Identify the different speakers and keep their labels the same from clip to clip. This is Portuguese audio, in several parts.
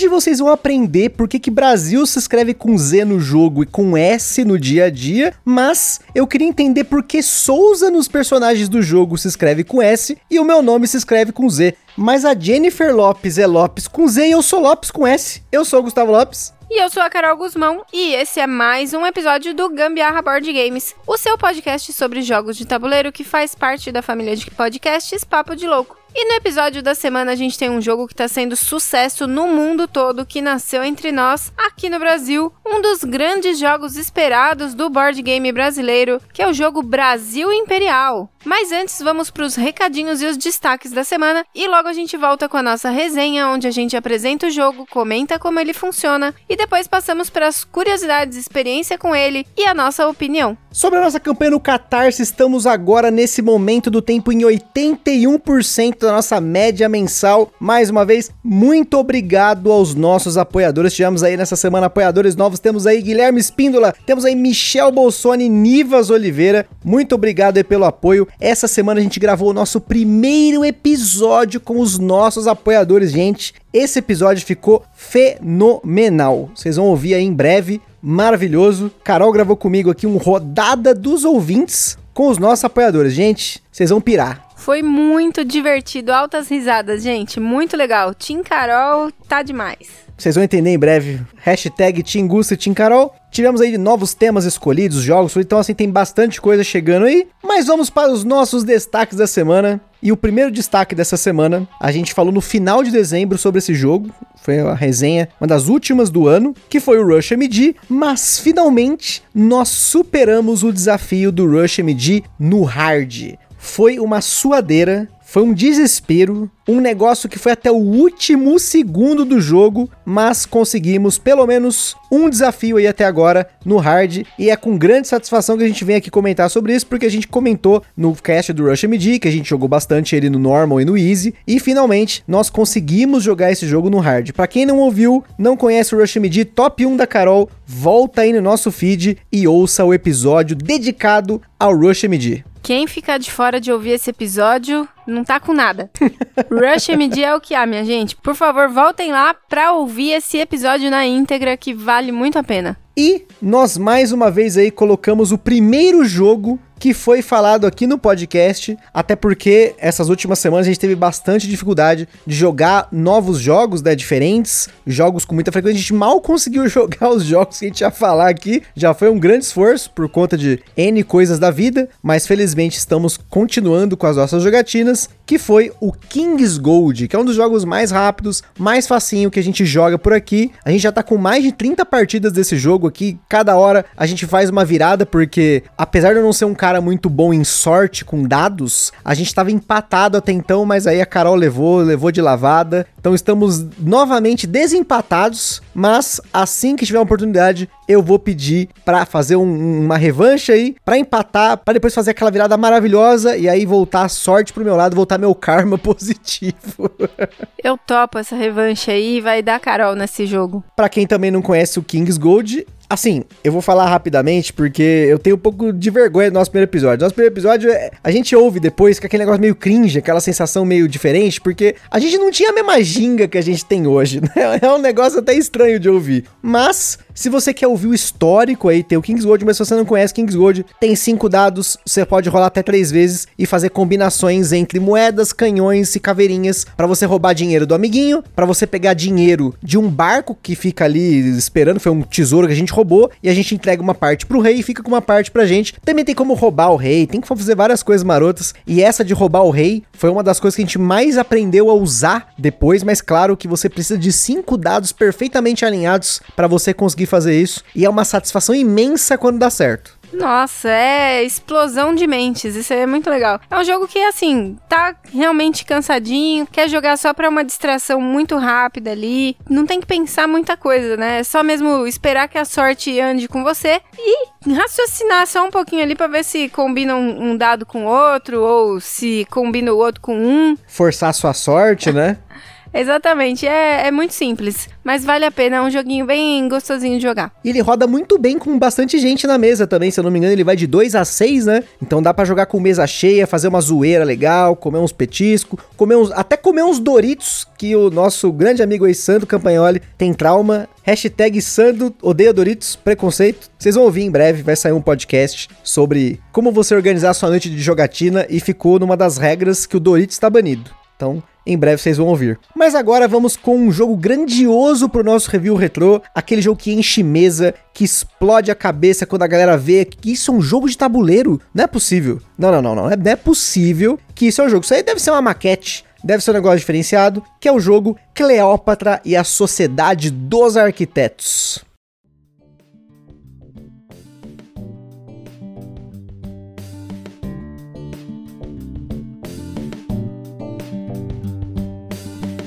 Speaker 1: Hoje vocês vão aprender por que, que Brasil se escreve com Z no jogo e com S no dia a dia, mas eu queria entender por que Souza nos personagens do jogo se escreve com S e o meu nome se escreve com Z. Mas a Jennifer Lopes é Lopes com Z e eu sou Lopes com S. Eu sou Gustavo Lopes.
Speaker 2: E eu sou a Carol Guzmão e esse é mais um episódio do Gambiarra Board Games, o seu podcast sobre jogos de tabuleiro que faz parte da família de podcasts Papo de Louco. E no episódio da semana a gente tem um jogo que está sendo sucesso no mundo todo, que nasceu entre nós, aqui no Brasil, um dos grandes jogos esperados do board game brasileiro, que é o jogo Brasil Imperial. Mas antes vamos para os recadinhos e os destaques da semana e logo a gente volta com a nossa resenha, onde a gente apresenta o jogo, comenta como ele funciona e depois passamos para as curiosidades, experiência com ele e a nossa opinião.
Speaker 1: Sobre a nossa campanha no Catarse, estamos agora nesse momento do tempo em 81% da nossa média mensal. Mais uma vez, muito obrigado aos nossos apoiadores. Tivemos aí nessa semana apoiadores novos. Temos aí Guilherme Espíndola, temos aí Michel Bolsoni, Nivas Oliveira. Muito obrigado aí pelo apoio. Essa semana a gente gravou o nosso primeiro episódio com os nossos apoiadores, gente. Esse episódio ficou fenomenal. Vocês vão ouvir aí em breve. Maravilhoso. Carol gravou comigo aqui um rodada dos ouvintes com os nossos apoiadores. Gente, vocês vão pirar.
Speaker 2: Foi muito divertido, altas risadas, gente. Muito legal. Tim Carol tá demais.
Speaker 1: Vocês vão entender em breve. Hashtag Team Gusta e Team Carol. Tivemos aí novos temas escolhidos, jogos, então assim tem bastante coisa chegando aí. Mas vamos para os nossos destaques da semana. E o primeiro destaque dessa semana, a gente falou no final de dezembro sobre esse jogo. Foi a resenha, uma das últimas do ano, que foi o Rush MD. Mas finalmente nós superamos o desafio do Rush MD no hard. Foi uma suadeira, foi um desespero, um negócio que foi até o último segundo do jogo, mas conseguimos pelo menos um desafio aí até agora no hard e é com grande satisfação que a gente vem aqui comentar sobre isso, porque a gente comentou no cast do Rush MD que a gente jogou bastante ele no normal e no easy e finalmente nós conseguimos jogar esse jogo no hard. Para quem não ouviu, não conhece o Rush MD top 1 da Carol, volta aí no nosso feed e ouça o episódio dedicado ao Rush MD.
Speaker 2: Quem ficar de fora de ouvir esse episódio não tá com nada. Rush MD é o que há, minha gente. Por favor, voltem lá pra ouvir esse episódio na íntegra que vale muito a pena.
Speaker 1: E nós mais uma vez aí colocamos o primeiro jogo que foi falado aqui no podcast, até porque essas últimas semanas a gente teve bastante dificuldade de jogar novos jogos, né, diferentes, jogos com muita frequência, a gente mal conseguiu jogar os jogos que a gente ia falar aqui, já foi um grande esforço por conta de N coisas da vida, mas felizmente estamos continuando com as nossas jogatinas, que foi o King's Gold, que é um dos jogos mais rápidos, mais facinho que a gente joga por aqui. A gente já tá com mais de 30 partidas desse jogo aqui, cada hora a gente faz uma virada, porque apesar de eu não ser um cara cara muito bom em sorte com dados, a gente estava empatado até então, mas aí a Carol levou, levou de lavada. Então estamos novamente desempatados, mas assim que tiver uma oportunidade, eu vou pedir para fazer um, uma revanche aí, para empatar, para depois fazer aquela virada maravilhosa e aí voltar a sorte pro meu lado, voltar meu karma positivo.
Speaker 2: eu topo essa revanche aí, vai dar Carol nesse jogo.
Speaker 1: Para quem também não conhece o Kings Gold, Assim, eu vou falar rapidamente porque eu tenho um pouco de vergonha do nosso primeiro episódio. Nosso primeiro episódio, é, a gente ouve depois com aquele negócio meio cringe, aquela sensação meio diferente, porque a gente não tinha a mesma ginga que a gente tem hoje, né? É um negócio até estranho de ouvir. Mas se você quer ouvir o histórico aí, tem o Kingsgold, mas se você não conhece Kingsgold, tem cinco dados, você pode rolar até três vezes e fazer combinações entre moedas, canhões e caveirinhas para você roubar dinheiro do amiguinho, para você pegar dinheiro de um barco que fica ali esperando, foi um tesouro que a gente roubou, e a gente entrega uma parte pro rei e fica com uma parte pra gente. Também tem como roubar o rei, tem que fazer várias coisas marotas, e essa de roubar o rei foi uma das coisas que a gente mais aprendeu a usar depois, mas claro que você precisa de cinco dados perfeitamente alinhados para você conseguir fazer isso. E é uma satisfação imensa quando dá certo.
Speaker 2: Nossa, é explosão de mentes. Isso é muito legal. É um jogo que, assim, tá realmente cansadinho, quer jogar só pra uma distração muito rápida ali. Não tem que pensar muita coisa, né? É só mesmo esperar que a sorte ande com você e raciocinar só um pouquinho ali pra ver se combina um, um dado com o outro ou se combina o outro com um.
Speaker 1: Forçar a sua sorte, né?
Speaker 2: Exatamente, é, é muito simples, mas vale a pena, é um joguinho bem gostosinho de jogar.
Speaker 1: E ele roda muito bem com bastante gente na mesa também, se eu não me engano, ele vai de 2 a 6, né? Então dá para jogar com mesa cheia, fazer uma zoeira legal, comer uns petiscos, comer uns, até comer uns Doritos, que o nosso grande amigo aí, Sandro Campagnoli, tem trauma. Hashtag Sandro odeia Doritos, preconceito. Vocês vão ouvir em breve, vai sair um podcast sobre como você organizar sua noite de jogatina e ficou numa das regras que o Doritos está banido. Então, em breve vocês vão ouvir. Mas agora vamos com um jogo grandioso pro nosso review retrô, aquele jogo que enche mesa, que explode a cabeça quando a galera vê que isso é um jogo de tabuleiro. Não é possível. Não, não, não, não. Não é possível que isso é um jogo. Isso aí deve ser uma maquete. Deve ser um negócio diferenciado, que é o jogo Cleópatra e a Sociedade dos Arquitetos.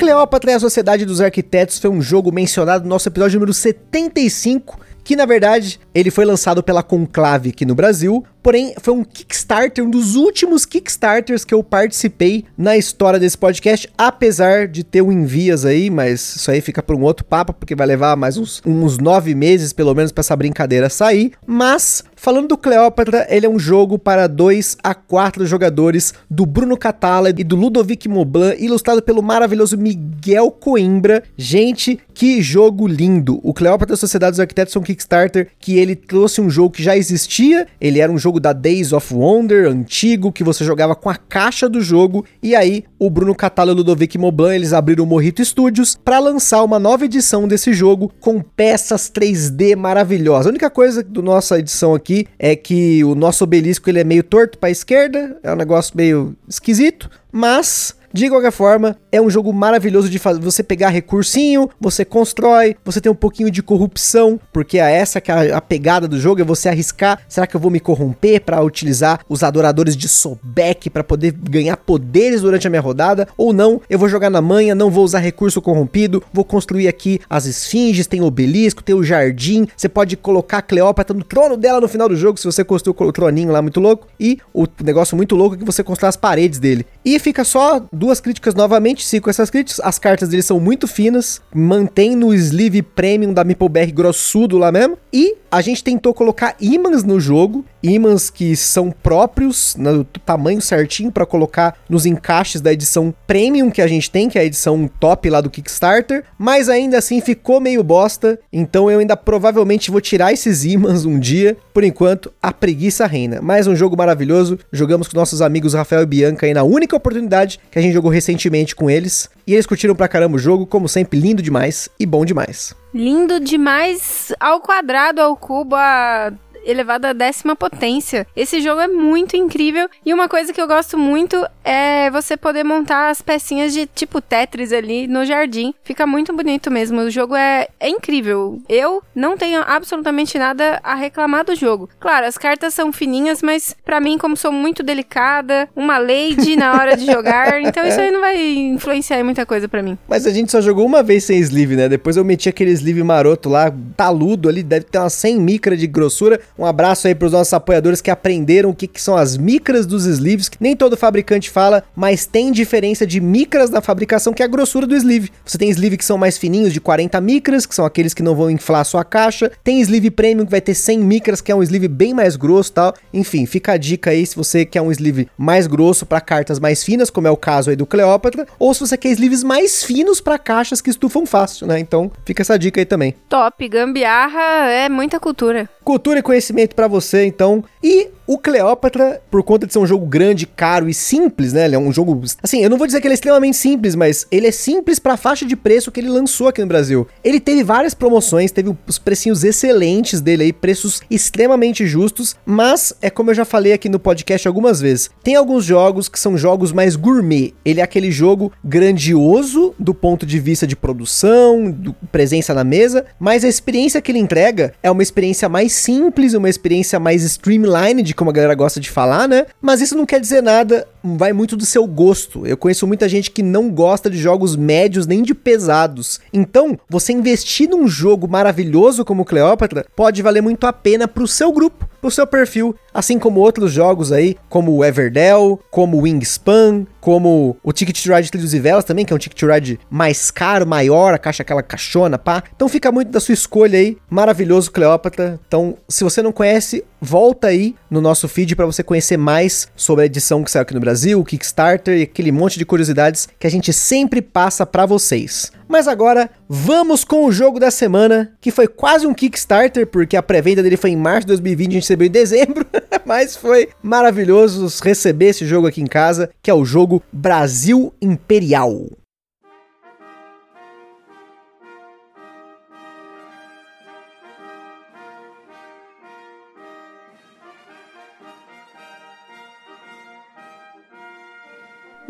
Speaker 1: Cleópatra e a Sociedade dos Arquitetos foi um jogo mencionado no nosso episódio número 75, que na verdade ele foi lançado pela Conclave aqui no Brasil, porém foi um Kickstarter, um dos últimos Kickstarters que eu participei na história desse podcast, apesar de ter um envias aí, mas isso aí fica para um outro papo, porque vai levar mais uns, uns nove meses pelo menos para essa brincadeira sair, mas Falando do Cleópatra, ele é um jogo para 2 a 4 jogadores do Bruno Catala e do Ludovic Moblan, ilustrado pelo maravilhoso Miguel Coimbra. Gente, que jogo lindo! O Cleópatra Sociedade dos Arquitetos é um Kickstarter que ele trouxe um jogo que já existia, ele era um jogo da Days of Wonder, antigo, que você jogava com a caixa do jogo, e aí o Bruno Catala e Ludovic Moblan, eles abriram o Morrito Studios para lançar uma nova edição desse jogo com peças 3D maravilhosas. A única coisa do nossa edição aqui aqui é que o nosso obelisco ele é meio torto para a esquerda, é um negócio meio esquisito, mas de qualquer forma, é um jogo maravilhoso de fazer. Você pegar recursinho, você constrói, você tem um pouquinho de corrupção, porque é essa que é a, a pegada do jogo, é você arriscar. Será que eu vou me corromper para utilizar os adoradores de Sobek para poder ganhar poderes durante a minha rodada? Ou não, eu vou jogar na manha, não vou usar recurso corrompido, vou construir aqui as esfinges, tem obelisco, tem o jardim. Você pode colocar a Cleópatra no trono dela no final do jogo, se você construiu o troninho lá muito louco. E o negócio muito louco é que você constrói as paredes dele. E fica só duas críticas novamente, sigo essas críticas. As cartas dele são muito finas, mantém no sleeve premium da MeepleBR grossudo lá mesmo. E a gente tentou colocar ímãs no jogo, ímãs que são próprios, no tamanho certinho para colocar nos encaixes da edição premium que a gente tem, que é a edição top lá do Kickstarter, mas ainda assim ficou meio bosta, então eu ainda provavelmente vou tirar esses ímãs um dia. Por enquanto, a preguiça reina. Mais um jogo maravilhoso, jogamos com nossos amigos Rafael e Bianca aí na única oportunidade que a gente jogou recentemente com eles. E eles curtiram pra caramba o jogo, como sempre, lindo demais e bom demais.
Speaker 2: Lindo demais ao quadrado, ao cubo, a elevado à décima potência. Esse jogo é muito incrível e uma coisa que eu gosto muito é você poder montar as pecinhas de tipo Tetris ali no jardim. Fica muito bonito mesmo. O jogo é, é incrível. Eu não tenho absolutamente nada a reclamar do jogo. Claro, as cartas são fininhas, mas para mim, como sou muito delicada, uma lady na hora de jogar, então isso aí não vai influenciar em muita coisa para mim.
Speaker 1: Mas a gente só jogou uma vez sem sleeve, né? Depois eu meti aquele sleeve maroto lá, taludo ali, deve ter umas 100 micra de grossura. Um abraço aí para os nossos apoiadores que aprenderam o que, que são as micras dos sleeves, que nem todo fabricante fala, mas tem diferença de micras na fabricação, que é a grossura do sleeve. Você tem sleeve que são mais fininhos, de 40 micras, que são aqueles que não vão inflar a sua caixa. Tem sleeve premium que vai ter 100 micras, que é um sleeve bem mais grosso tal. Enfim, fica a dica aí se você quer um sleeve mais grosso para cartas mais finas, como é o caso aí do Cleópatra, ou se você quer sleeves mais finos para caixas que estufam fácil, né? Então, fica essa dica aí também.
Speaker 2: Top, gambiarra é muita cultura.
Speaker 1: Cultura e conhecimento para você, então. E o Cleópatra, por conta de ser um jogo grande, caro e simples, né? Ele é um jogo. Assim, eu não vou dizer que ele é extremamente simples, mas ele é simples para a faixa de preço que ele lançou aqui no Brasil. Ele teve várias promoções, teve os precinhos excelentes dele aí, preços extremamente justos, mas é como eu já falei aqui no podcast algumas vezes. Tem alguns jogos que são jogos mais gourmet. Ele é aquele jogo grandioso do ponto de vista de produção, do presença na mesa, mas a experiência que ele entrega é uma experiência mais simples, uma experiência mais streamlined, como a galera gosta de falar, né? Mas isso não quer dizer nada vai muito do seu gosto. Eu conheço muita gente que não gosta de jogos médios nem de pesados. Então, você investir num jogo maravilhoso como Cleópatra pode valer muito a pena pro seu grupo, pro seu perfil, assim como outros jogos aí, como Everdell, como Wingspan, como o Ticket to Ride Trilhos e Velas também, que é um Ticket to Ride mais caro, maior, a caixa aquela caixona, pá. Então fica muito da sua escolha aí. Maravilhoso Cleópatra. Então, se você não conhece, volta aí no nosso feed para você conhecer mais sobre a edição que saiu aqui no Brasil, o Kickstarter e aquele monte de curiosidades que a gente sempre passa para vocês. Mas agora, vamos com o jogo da semana, que foi quase um Kickstarter, porque a pré-venda dele foi em março de 2020, a gente recebeu em dezembro, mas foi maravilhoso receber esse jogo aqui em casa, que é o jogo Brasil Imperial.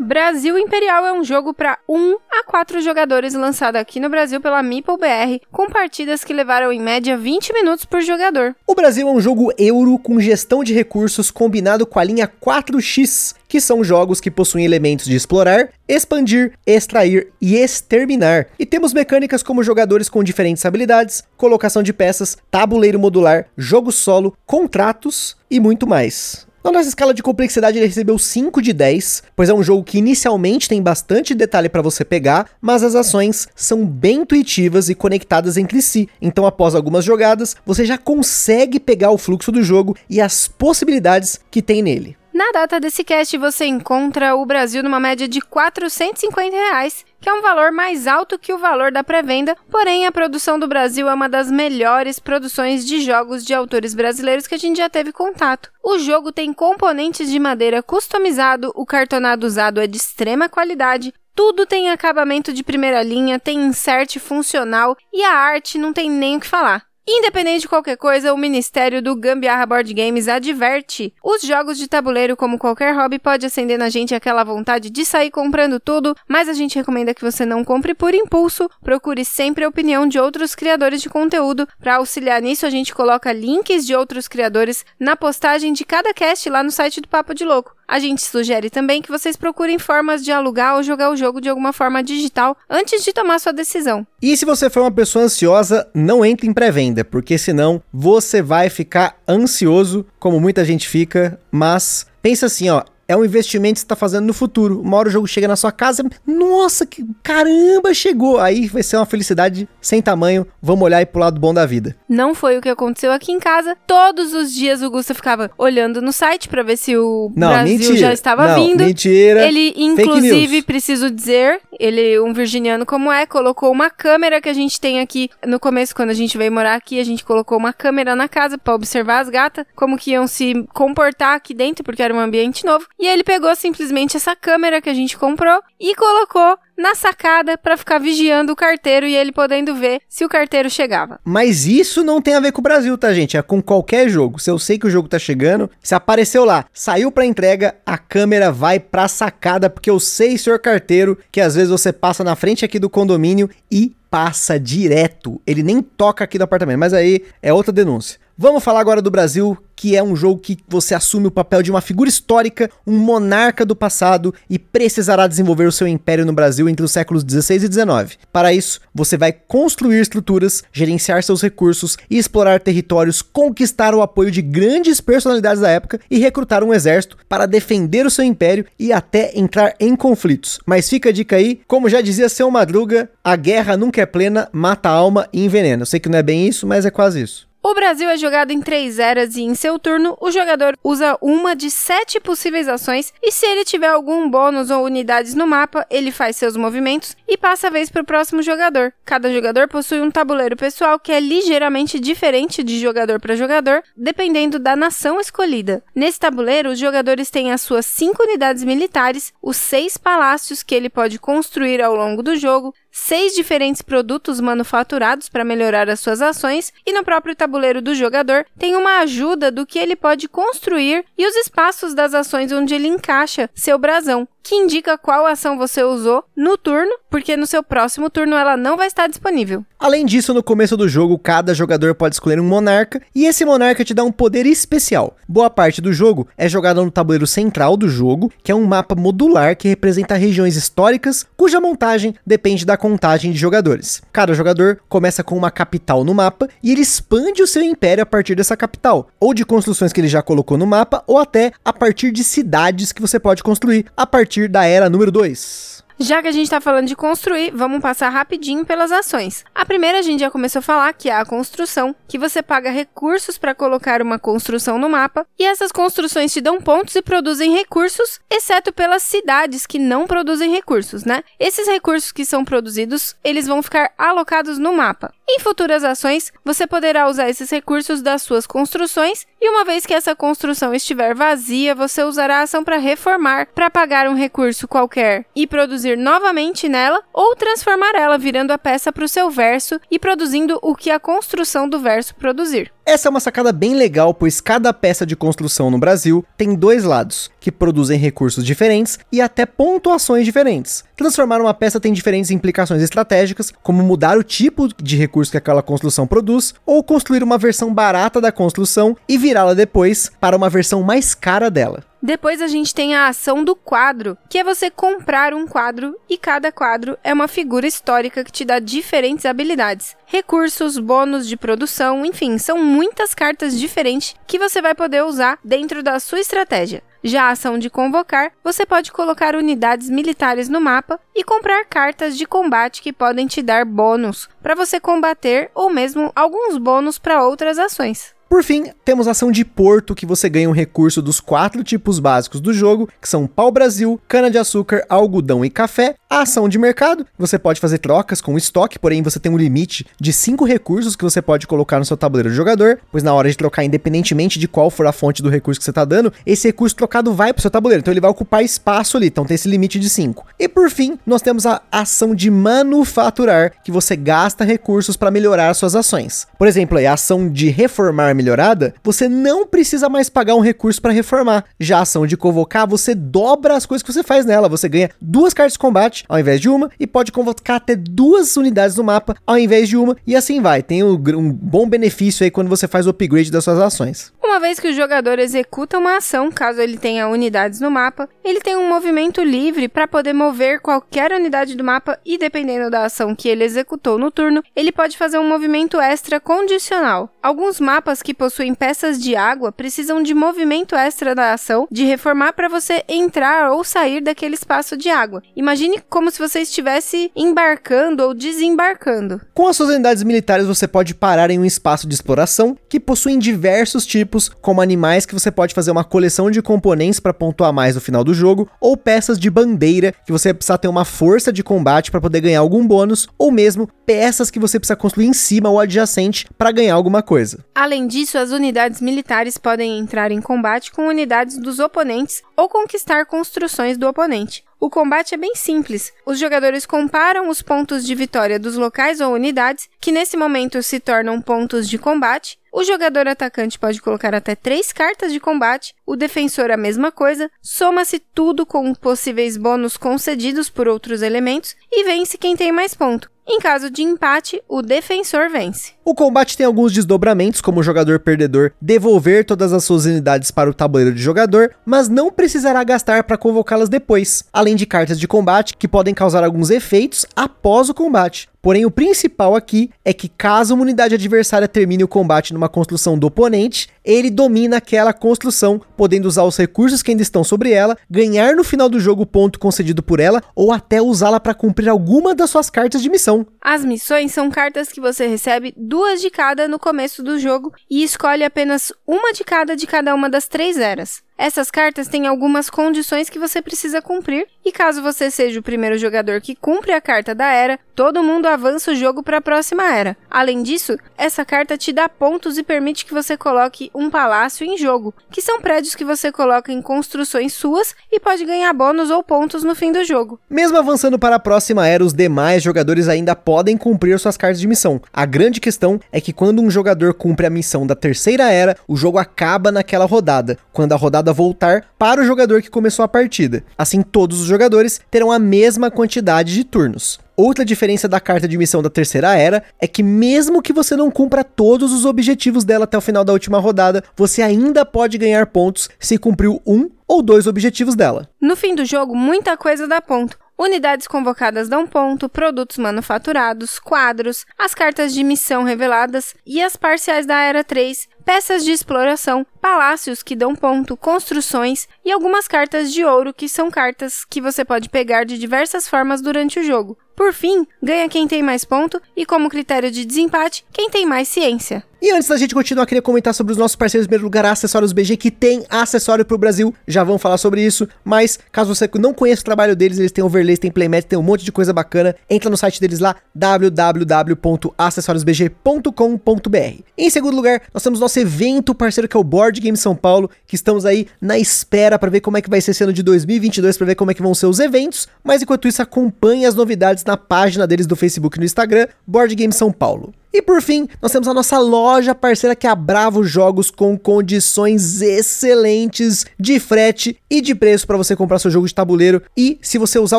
Speaker 2: Brasil Imperial é um jogo para 1 a 4 jogadores lançado aqui no Brasil pela Meeple BR, com partidas que levaram em média 20 minutos por jogador.
Speaker 1: O Brasil é um jogo euro com gestão de recursos combinado com a linha 4X, que são jogos que possuem elementos de explorar, expandir, extrair e exterminar. E temos mecânicas como jogadores com diferentes habilidades, colocação de peças, tabuleiro modular, jogo solo, contratos e muito mais. Na nossa escala de complexidade ele recebeu 5 de 10, pois é um jogo que inicialmente tem bastante detalhe para você pegar, mas as ações são bem intuitivas e conectadas entre si. Então após algumas jogadas, você já consegue pegar o fluxo do jogo e as possibilidades que tem nele.
Speaker 2: Na data desse cast, você encontra o Brasil numa média de 450 reais, que é um valor mais alto que o valor da pré-venda, porém a produção do Brasil é uma das melhores produções de jogos de autores brasileiros que a gente já teve contato. O jogo tem componentes de madeira customizado, o cartonado usado é de extrema qualidade, tudo tem acabamento de primeira linha, tem insert funcional e a arte não tem nem o que falar. Independente de qualquer coisa, o Ministério do Gambiarra Board Games adverte: os jogos de tabuleiro, como qualquer hobby, pode acender na gente aquela vontade de sair comprando tudo, mas a gente recomenda que você não compre por impulso. Procure sempre a opinião de outros criadores de conteúdo. Para auxiliar nisso, a gente coloca links de outros criadores na postagem de cada cast lá no site do Papo de Louco. A gente sugere também que vocês procurem formas de alugar ou jogar o jogo de alguma forma digital antes de tomar sua decisão.
Speaker 1: E se você for uma pessoa ansiosa, não entre em pré-venda, porque senão você vai ficar ansioso, como muita gente fica, mas pensa assim, ó, é um investimento que você está fazendo no futuro. Uma hora o jogo chega na sua casa, nossa, que caramba, chegou. Aí vai ser uma felicidade sem tamanho. Vamos olhar e pro lado bom da vida.
Speaker 2: Não foi o que aconteceu aqui em casa. Todos os dias o Gusta ficava olhando no site para ver se o não, Brasil mentira. já estava
Speaker 1: não,
Speaker 2: vindo.
Speaker 1: Mentira.
Speaker 2: Ele, inclusive, preciso dizer, ele, um virginiano como é, colocou uma câmera que a gente tem aqui no começo, quando a gente veio morar aqui, a gente colocou uma câmera na casa para observar as gatas, como que iam se comportar aqui dentro, porque era um ambiente novo. E ele pegou simplesmente essa câmera que a gente comprou e colocou na sacada para ficar vigiando o carteiro e ele podendo ver se o carteiro chegava.
Speaker 1: Mas isso não tem a ver com o Brasil, tá, gente? É com qualquer jogo. Se eu sei que o jogo tá chegando, se apareceu lá, saiu para entrega, a câmera vai pra sacada, porque eu sei, senhor carteiro, que às vezes você passa na frente aqui do condomínio e passa direto. Ele nem toca aqui do apartamento, mas aí é outra denúncia. Vamos falar agora do Brasil, que é um jogo que você assume o papel de uma figura histórica, um monarca do passado e precisará desenvolver o seu império no Brasil entre os séculos 16 e 19. Para isso, você vai construir estruturas, gerenciar seus recursos e explorar territórios, conquistar o apoio de grandes personalidades da época e recrutar um exército para defender o seu império e até entrar em conflitos. Mas fica a dica aí, como já dizia seu Madruga, a guerra nunca é plena, mata a alma e envenena. Eu sei que não é bem isso, mas é quase isso.
Speaker 2: O Brasil é jogado em três eras e, em seu turno, o jogador usa uma de sete possíveis ações e, se ele tiver algum bônus ou unidades no mapa, ele faz seus movimentos e passa a vez para o próximo jogador. Cada jogador possui um tabuleiro pessoal que é ligeiramente diferente de jogador para jogador, dependendo da nação escolhida. Nesse tabuleiro, os jogadores têm as suas cinco unidades militares, os seis palácios que ele pode construir ao longo do jogo, seis diferentes produtos manufaturados para melhorar as suas ações e no próprio tabuleiro do jogador tem uma ajuda do que ele pode construir e os espaços das ações onde ele encaixa seu brasão. Que indica qual ação você usou no turno, porque no seu próximo turno ela não vai estar disponível.
Speaker 1: Além disso, no começo do jogo, cada jogador pode escolher um monarca e esse monarca te dá um poder especial. Boa parte do jogo é jogada no tabuleiro central do jogo, que é um mapa modular que representa regiões históricas, cuja montagem depende da contagem de jogadores. Cada jogador começa com uma capital no mapa e ele expande o seu império a partir dessa capital, ou de construções que ele já colocou no mapa, ou até a partir de cidades que você pode construir a partir da era número 2.
Speaker 2: Já que a gente está falando de construir, vamos passar rapidinho pelas ações. A primeira a gente já começou a falar que é a construção, que você paga recursos para colocar uma construção no mapa, e essas construções te dão pontos e produzem recursos, exceto pelas cidades que não produzem recursos, né? Esses recursos que são produzidos, eles vão ficar alocados no mapa. Em futuras ações, você poderá usar esses recursos das suas construções e uma vez que essa construção estiver vazia, você usará a ação para reformar, para pagar um recurso qualquer e produzir novamente nela, ou transformar ela virando a peça para o seu verso e produzindo o que a construção do verso produzir.
Speaker 1: Essa é uma sacada bem legal, pois cada peça de construção no Brasil tem dois lados, que produzem recursos diferentes e até pontuações diferentes. Transformar uma peça tem diferentes implicações estratégicas, como mudar o tipo de recurso que aquela construção produz, ou construir uma versão barata da construção e virá-la depois para uma versão mais cara dela.
Speaker 2: Depois a gente tem a ação do quadro, que é você comprar um quadro e cada quadro é uma figura histórica que te dá diferentes habilidades, recursos, bônus de produção, enfim, são muitas cartas diferentes que você vai poder usar dentro da sua estratégia. Já a ação de convocar, você pode colocar unidades militares no mapa e comprar cartas de combate que podem te dar bônus para você combater ou mesmo alguns bônus para outras ações.
Speaker 1: Por fim, temos a ação de porto, que você ganha um recurso dos quatro tipos básicos do jogo, que são pau-brasil, cana-de-açúcar, algodão e café. A ação de mercado, você pode fazer trocas com o estoque, porém você tem um limite de cinco recursos que você pode colocar no seu tabuleiro de jogador, pois na hora de trocar, independentemente de qual for a fonte do recurso que você está dando, esse recurso trocado vai para o seu tabuleiro, então ele vai ocupar espaço ali, então tem esse limite de 5. E por fim, nós temos a ação de manufaturar, que você gasta recursos para melhorar suas ações. Por exemplo, a ação de reformar melhorada, você não precisa mais pagar um recurso para reformar. Já a ação de convocar, você dobra as coisas que você faz nela. Você ganha duas cartas de combate ao invés de uma e pode convocar até duas unidades no mapa ao invés de uma e assim vai. Tem um, um bom benefício aí quando você faz o upgrade das suas ações.
Speaker 2: Uma vez que o jogador executa uma ação, caso ele tenha unidades no mapa, ele tem um movimento livre para poder mover qualquer unidade do mapa e dependendo da ação que ele executou no turno, ele pode fazer um movimento extra condicional. Alguns mapas que possuem peças de água precisam de movimento extra da ação de reformar para você entrar ou sair daquele espaço de água. Imagine como se você estivesse embarcando ou desembarcando.
Speaker 1: Com as suas unidades militares, você pode parar em um espaço de exploração que possuem diversos tipos, como animais que você pode fazer uma coleção de componentes para pontuar mais no final do jogo, ou peças de bandeira que você precisa ter uma força de combate para poder ganhar algum bônus, ou mesmo peças que você precisa construir em cima ou adjacente para ganhar alguma coisa.
Speaker 2: Além disso, as unidades militares podem entrar em combate com unidades dos oponentes ou conquistar construções do oponente. O combate é bem simples. Os jogadores comparam os pontos de vitória dos locais ou unidades, que nesse momento se tornam pontos de combate. O jogador atacante pode colocar até três cartas de combate, o defensor a mesma coisa, soma-se tudo com possíveis bônus concedidos por outros elementos e vence quem tem mais ponto. Em caso de empate, o defensor vence.
Speaker 1: O combate tem alguns desdobramentos, como o jogador perdedor devolver todas as suas unidades para o tabuleiro de jogador, mas não precisará gastar para convocá-las depois, além de cartas de combate que podem causar alguns efeitos após o combate. Porém, o principal aqui é que caso uma unidade adversária termine o combate numa construção do oponente, ele domina aquela construção, podendo usar os recursos que ainda estão sobre ela, ganhar no final do jogo o ponto concedido por ela ou até usá-la para cumprir alguma das suas cartas de missão.
Speaker 2: As missões são cartas que você recebe duas de cada no começo do jogo e escolhe apenas uma de cada de cada uma das três eras. Essas cartas têm algumas condições que você precisa cumprir, e caso você seja o primeiro jogador que cumpre a carta da era, todo mundo avança o jogo para a próxima era. Além disso, essa carta te dá pontos e permite que você coloque um palácio em jogo, que são prédios que você coloca em construções suas e pode ganhar bônus ou pontos no fim do jogo.
Speaker 1: Mesmo avançando para a próxima era, os demais jogadores ainda podem cumprir suas cartas de missão. A grande questão é que quando um jogador cumpre a missão da terceira era, o jogo acaba naquela rodada. Quando a rodada rodada voltar para o jogador que começou a partida. Assim, todos os jogadores terão a mesma quantidade de turnos. Outra diferença da carta de missão da terceira era é que, mesmo que você não cumpra todos os objetivos dela até o final da última rodada, você ainda pode ganhar pontos se cumpriu um ou dois objetivos dela.
Speaker 2: No fim do jogo, muita coisa dá ponto. Unidades convocadas dão ponto, produtos manufaturados, quadros, as cartas de missão reveladas e as parciais da Era 3, peças de exploração, palácios que dão ponto, construções e algumas cartas de ouro que são cartas que você pode pegar de diversas formas durante o jogo. Por fim, ganha quem tem mais ponto e, como critério de desempate, quem tem mais ciência.
Speaker 1: E antes da gente continuar, queria comentar sobre os nossos parceiros em primeiro lugar, Acessórios BG, que tem acessório pro Brasil. Já vamos falar sobre isso. Mas, caso você não conheça o trabalho deles, eles têm overlays, tem playmat, tem um monte de coisa bacana. Entra no site deles lá, www.acessoriosbg.com.br. Em segundo lugar, nós temos nosso evento parceiro que é o Board Game São Paulo, que estamos aí na espera para ver como é que vai ser esse ano de 2022, para ver como é que vão ser os eventos. Mas enquanto isso, acompanhe as novidades na página deles do Facebook e no Instagram, Board Game São Paulo. E por fim, nós temos a nossa loja parceira que é a Bravo Jogos com condições excelentes de frete e de preço para você comprar seu jogo de tabuleiro. E se você usar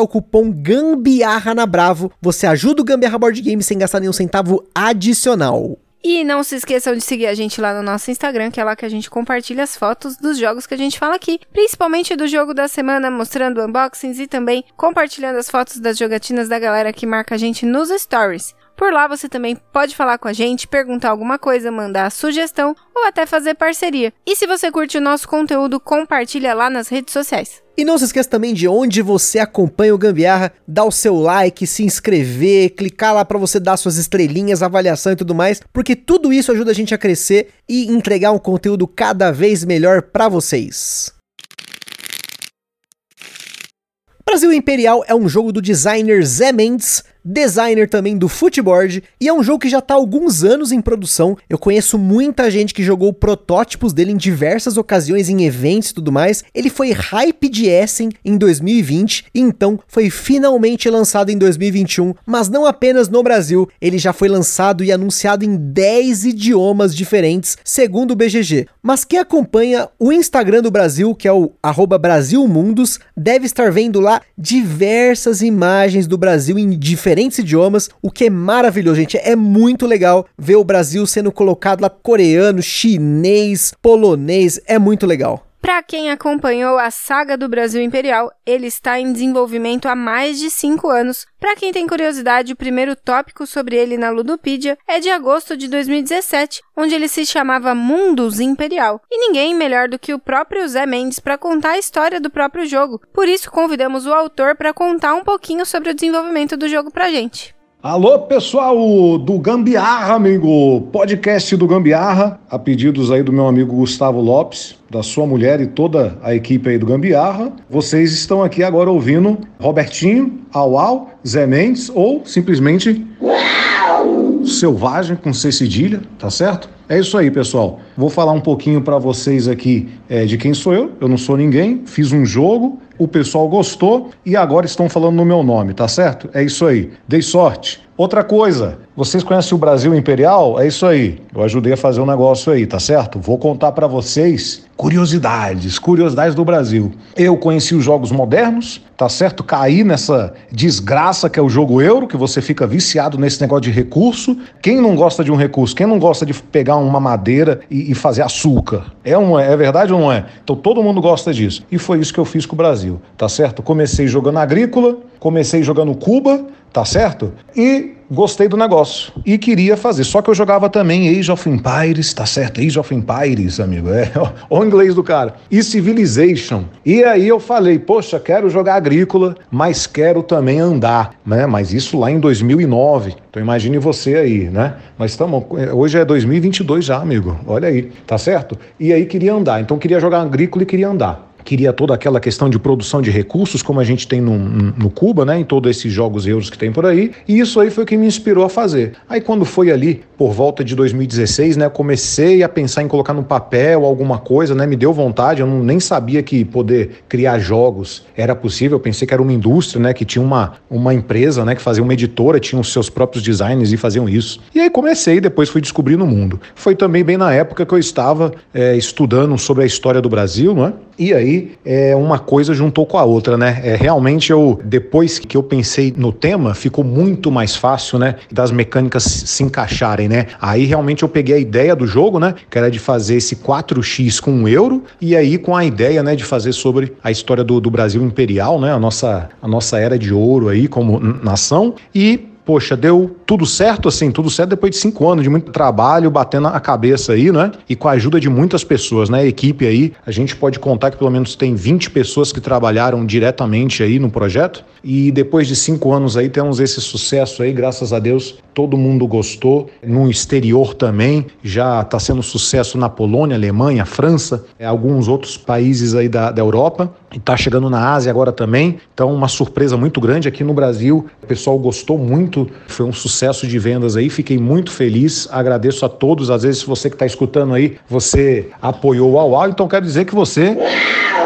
Speaker 1: o cupom Gambiarra na Bravo, você ajuda o Gambiarra Board Game sem gastar nenhum centavo adicional.
Speaker 2: E não se esqueçam de seguir a gente lá no nosso Instagram, que é lá que a gente compartilha as fotos dos jogos que a gente fala aqui, principalmente do jogo da semana, mostrando unboxings e também compartilhando as fotos das jogatinas da galera que marca a gente nos stories. Por lá você também pode falar com a gente, perguntar alguma coisa, mandar sugestão ou até fazer parceria. E se você curte o nosso conteúdo, compartilha lá nas redes sociais.
Speaker 1: E não se esqueça também de onde você acompanha o Gambiarra, dar o seu like, se inscrever, clicar lá para você dar suas estrelinhas, avaliação e tudo mais, porque tudo isso ajuda a gente a crescer e entregar um conteúdo cada vez melhor para vocês. Brasil Imperial é um jogo do designer Zé Mendes, designer também do Footboard, e é um jogo que já está há alguns anos em produção. Eu conheço muita gente que jogou protótipos dele em diversas ocasiões, em eventos e tudo mais. Ele foi hype de Essen em 2020 e então foi finalmente lançado em 2021, mas não apenas no Brasil, ele já foi lançado e anunciado em 10 idiomas diferentes, segundo o BGG. Mas quem acompanha o Instagram do Brasil, que é o Brasilmundos, deve estar vendo lá diversas imagens do Brasil em diferentes diferentes idiomas, o que é maravilhoso, gente. É muito legal ver o Brasil sendo colocado lá coreano, chinês, polonês. É muito legal.
Speaker 2: Para quem acompanhou a saga do Brasil Imperial, ele está em desenvolvimento há mais de 5 anos. Para quem tem curiosidade, o primeiro tópico sobre ele na Ludopedia é de agosto de 2017, onde ele se chamava Mundus Imperial. E ninguém melhor do que o próprio Zé Mendes para contar a história do próprio jogo. Por isso, convidamos o autor para contar um pouquinho sobre o desenvolvimento do jogo pra gente.
Speaker 3: Alô, pessoal do Gambiarra, amigo. Podcast do Gambiarra, a pedidos aí do meu amigo Gustavo Lopes, da sua mulher e toda a equipe aí do Gambiarra. Vocês estão aqui agora ouvindo Robertinho, Au Au, Zé Mendes ou simplesmente Selvagem com C cedilha, tá certo? É isso aí, pessoal. Vou falar um pouquinho para vocês aqui é, de quem sou eu. Eu não sou ninguém, fiz um jogo, o pessoal gostou e agora estão falando no meu nome, tá certo? É isso aí. Dei sorte. Outra coisa, vocês conhecem o Brasil Imperial? É isso aí. Eu ajudei a fazer um negócio aí, tá certo? Vou contar para vocês curiosidades, curiosidades do Brasil. Eu conheci os jogos modernos, tá certo? Caí nessa desgraça que é o jogo euro, que você fica viciado nesse negócio de recurso. Quem não gosta de um recurso? Quem não gosta de pegar uma madeira e, e fazer açúcar? É, um, é verdade ou não é? Então todo mundo gosta disso. E foi isso que eu fiz com o Brasil, tá certo? Comecei jogando agrícola, comecei jogando Cuba, tá certo? E gostei do negócio e queria fazer. Só que eu jogava também Age of Empires, tá certo? Age of Empires, amigo, é o inglês do cara. E Civilization. E aí eu falei, poxa, quero jogar agrícola, mas quero também andar, né? Mas isso lá em 2009. Então imagine você aí, né? Mas estamos, hoje é 2022 já, amigo. Olha aí, tá certo? E aí queria andar. Então queria jogar agrícola e queria andar queria toda aquela questão de produção de recursos, como a gente tem no, no Cuba, né, em todos esses jogos euros que tem por aí, e isso aí foi o que me inspirou a fazer. Aí quando foi ali, por volta de 2016, né, comecei a pensar em colocar no papel alguma coisa, né, me deu vontade, eu não, nem sabia que poder criar jogos era possível, eu pensei que era uma indústria, né, que tinha uma, uma empresa, né, que fazia uma editora, tinha os seus próprios designers e faziam isso. E aí comecei, depois fui descobrindo o mundo. Foi também bem na época que eu estava é, estudando sobre a história do Brasil, não é? E aí, é, uma coisa juntou com a outra, né? É, realmente, eu depois que eu pensei no tema, ficou muito mais fácil, né? Das mecânicas se encaixarem, né? Aí, realmente, eu peguei a ideia do jogo, né? Que era de fazer esse 4x com um euro, e aí com a ideia, né, de fazer sobre a história do, do Brasil imperial, né? A nossa, a nossa era de ouro aí como nação. E poxa, deu tudo certo, assim, tudo certo depois de cinco anos de muito trabalho, batendo a cabeça aí, né? E com a ajuda de muitas pessoas, né? A equipe aí, a gente pode contar que pelo menos tem 20 pessoas que trabalharam diretamente aí no projeto. E depois de cinco anos aí, temos esse sucesso aí, graças a Deus, todo mundo gostou. No exterior também, já está sendo sucesso na Polônia, Alemanha, França, alguns outros países aí da, da Europa. Está chegando na Ásia agora também. Então, uma surpresa muito grande aqui no Brasil. O pessoal gostou muito foi um sucesso de vendas aí, fiquei muito feliz, agradeço a todos, às vezes você que está escutando aí, você apoiou o Uau, então quero dizer que você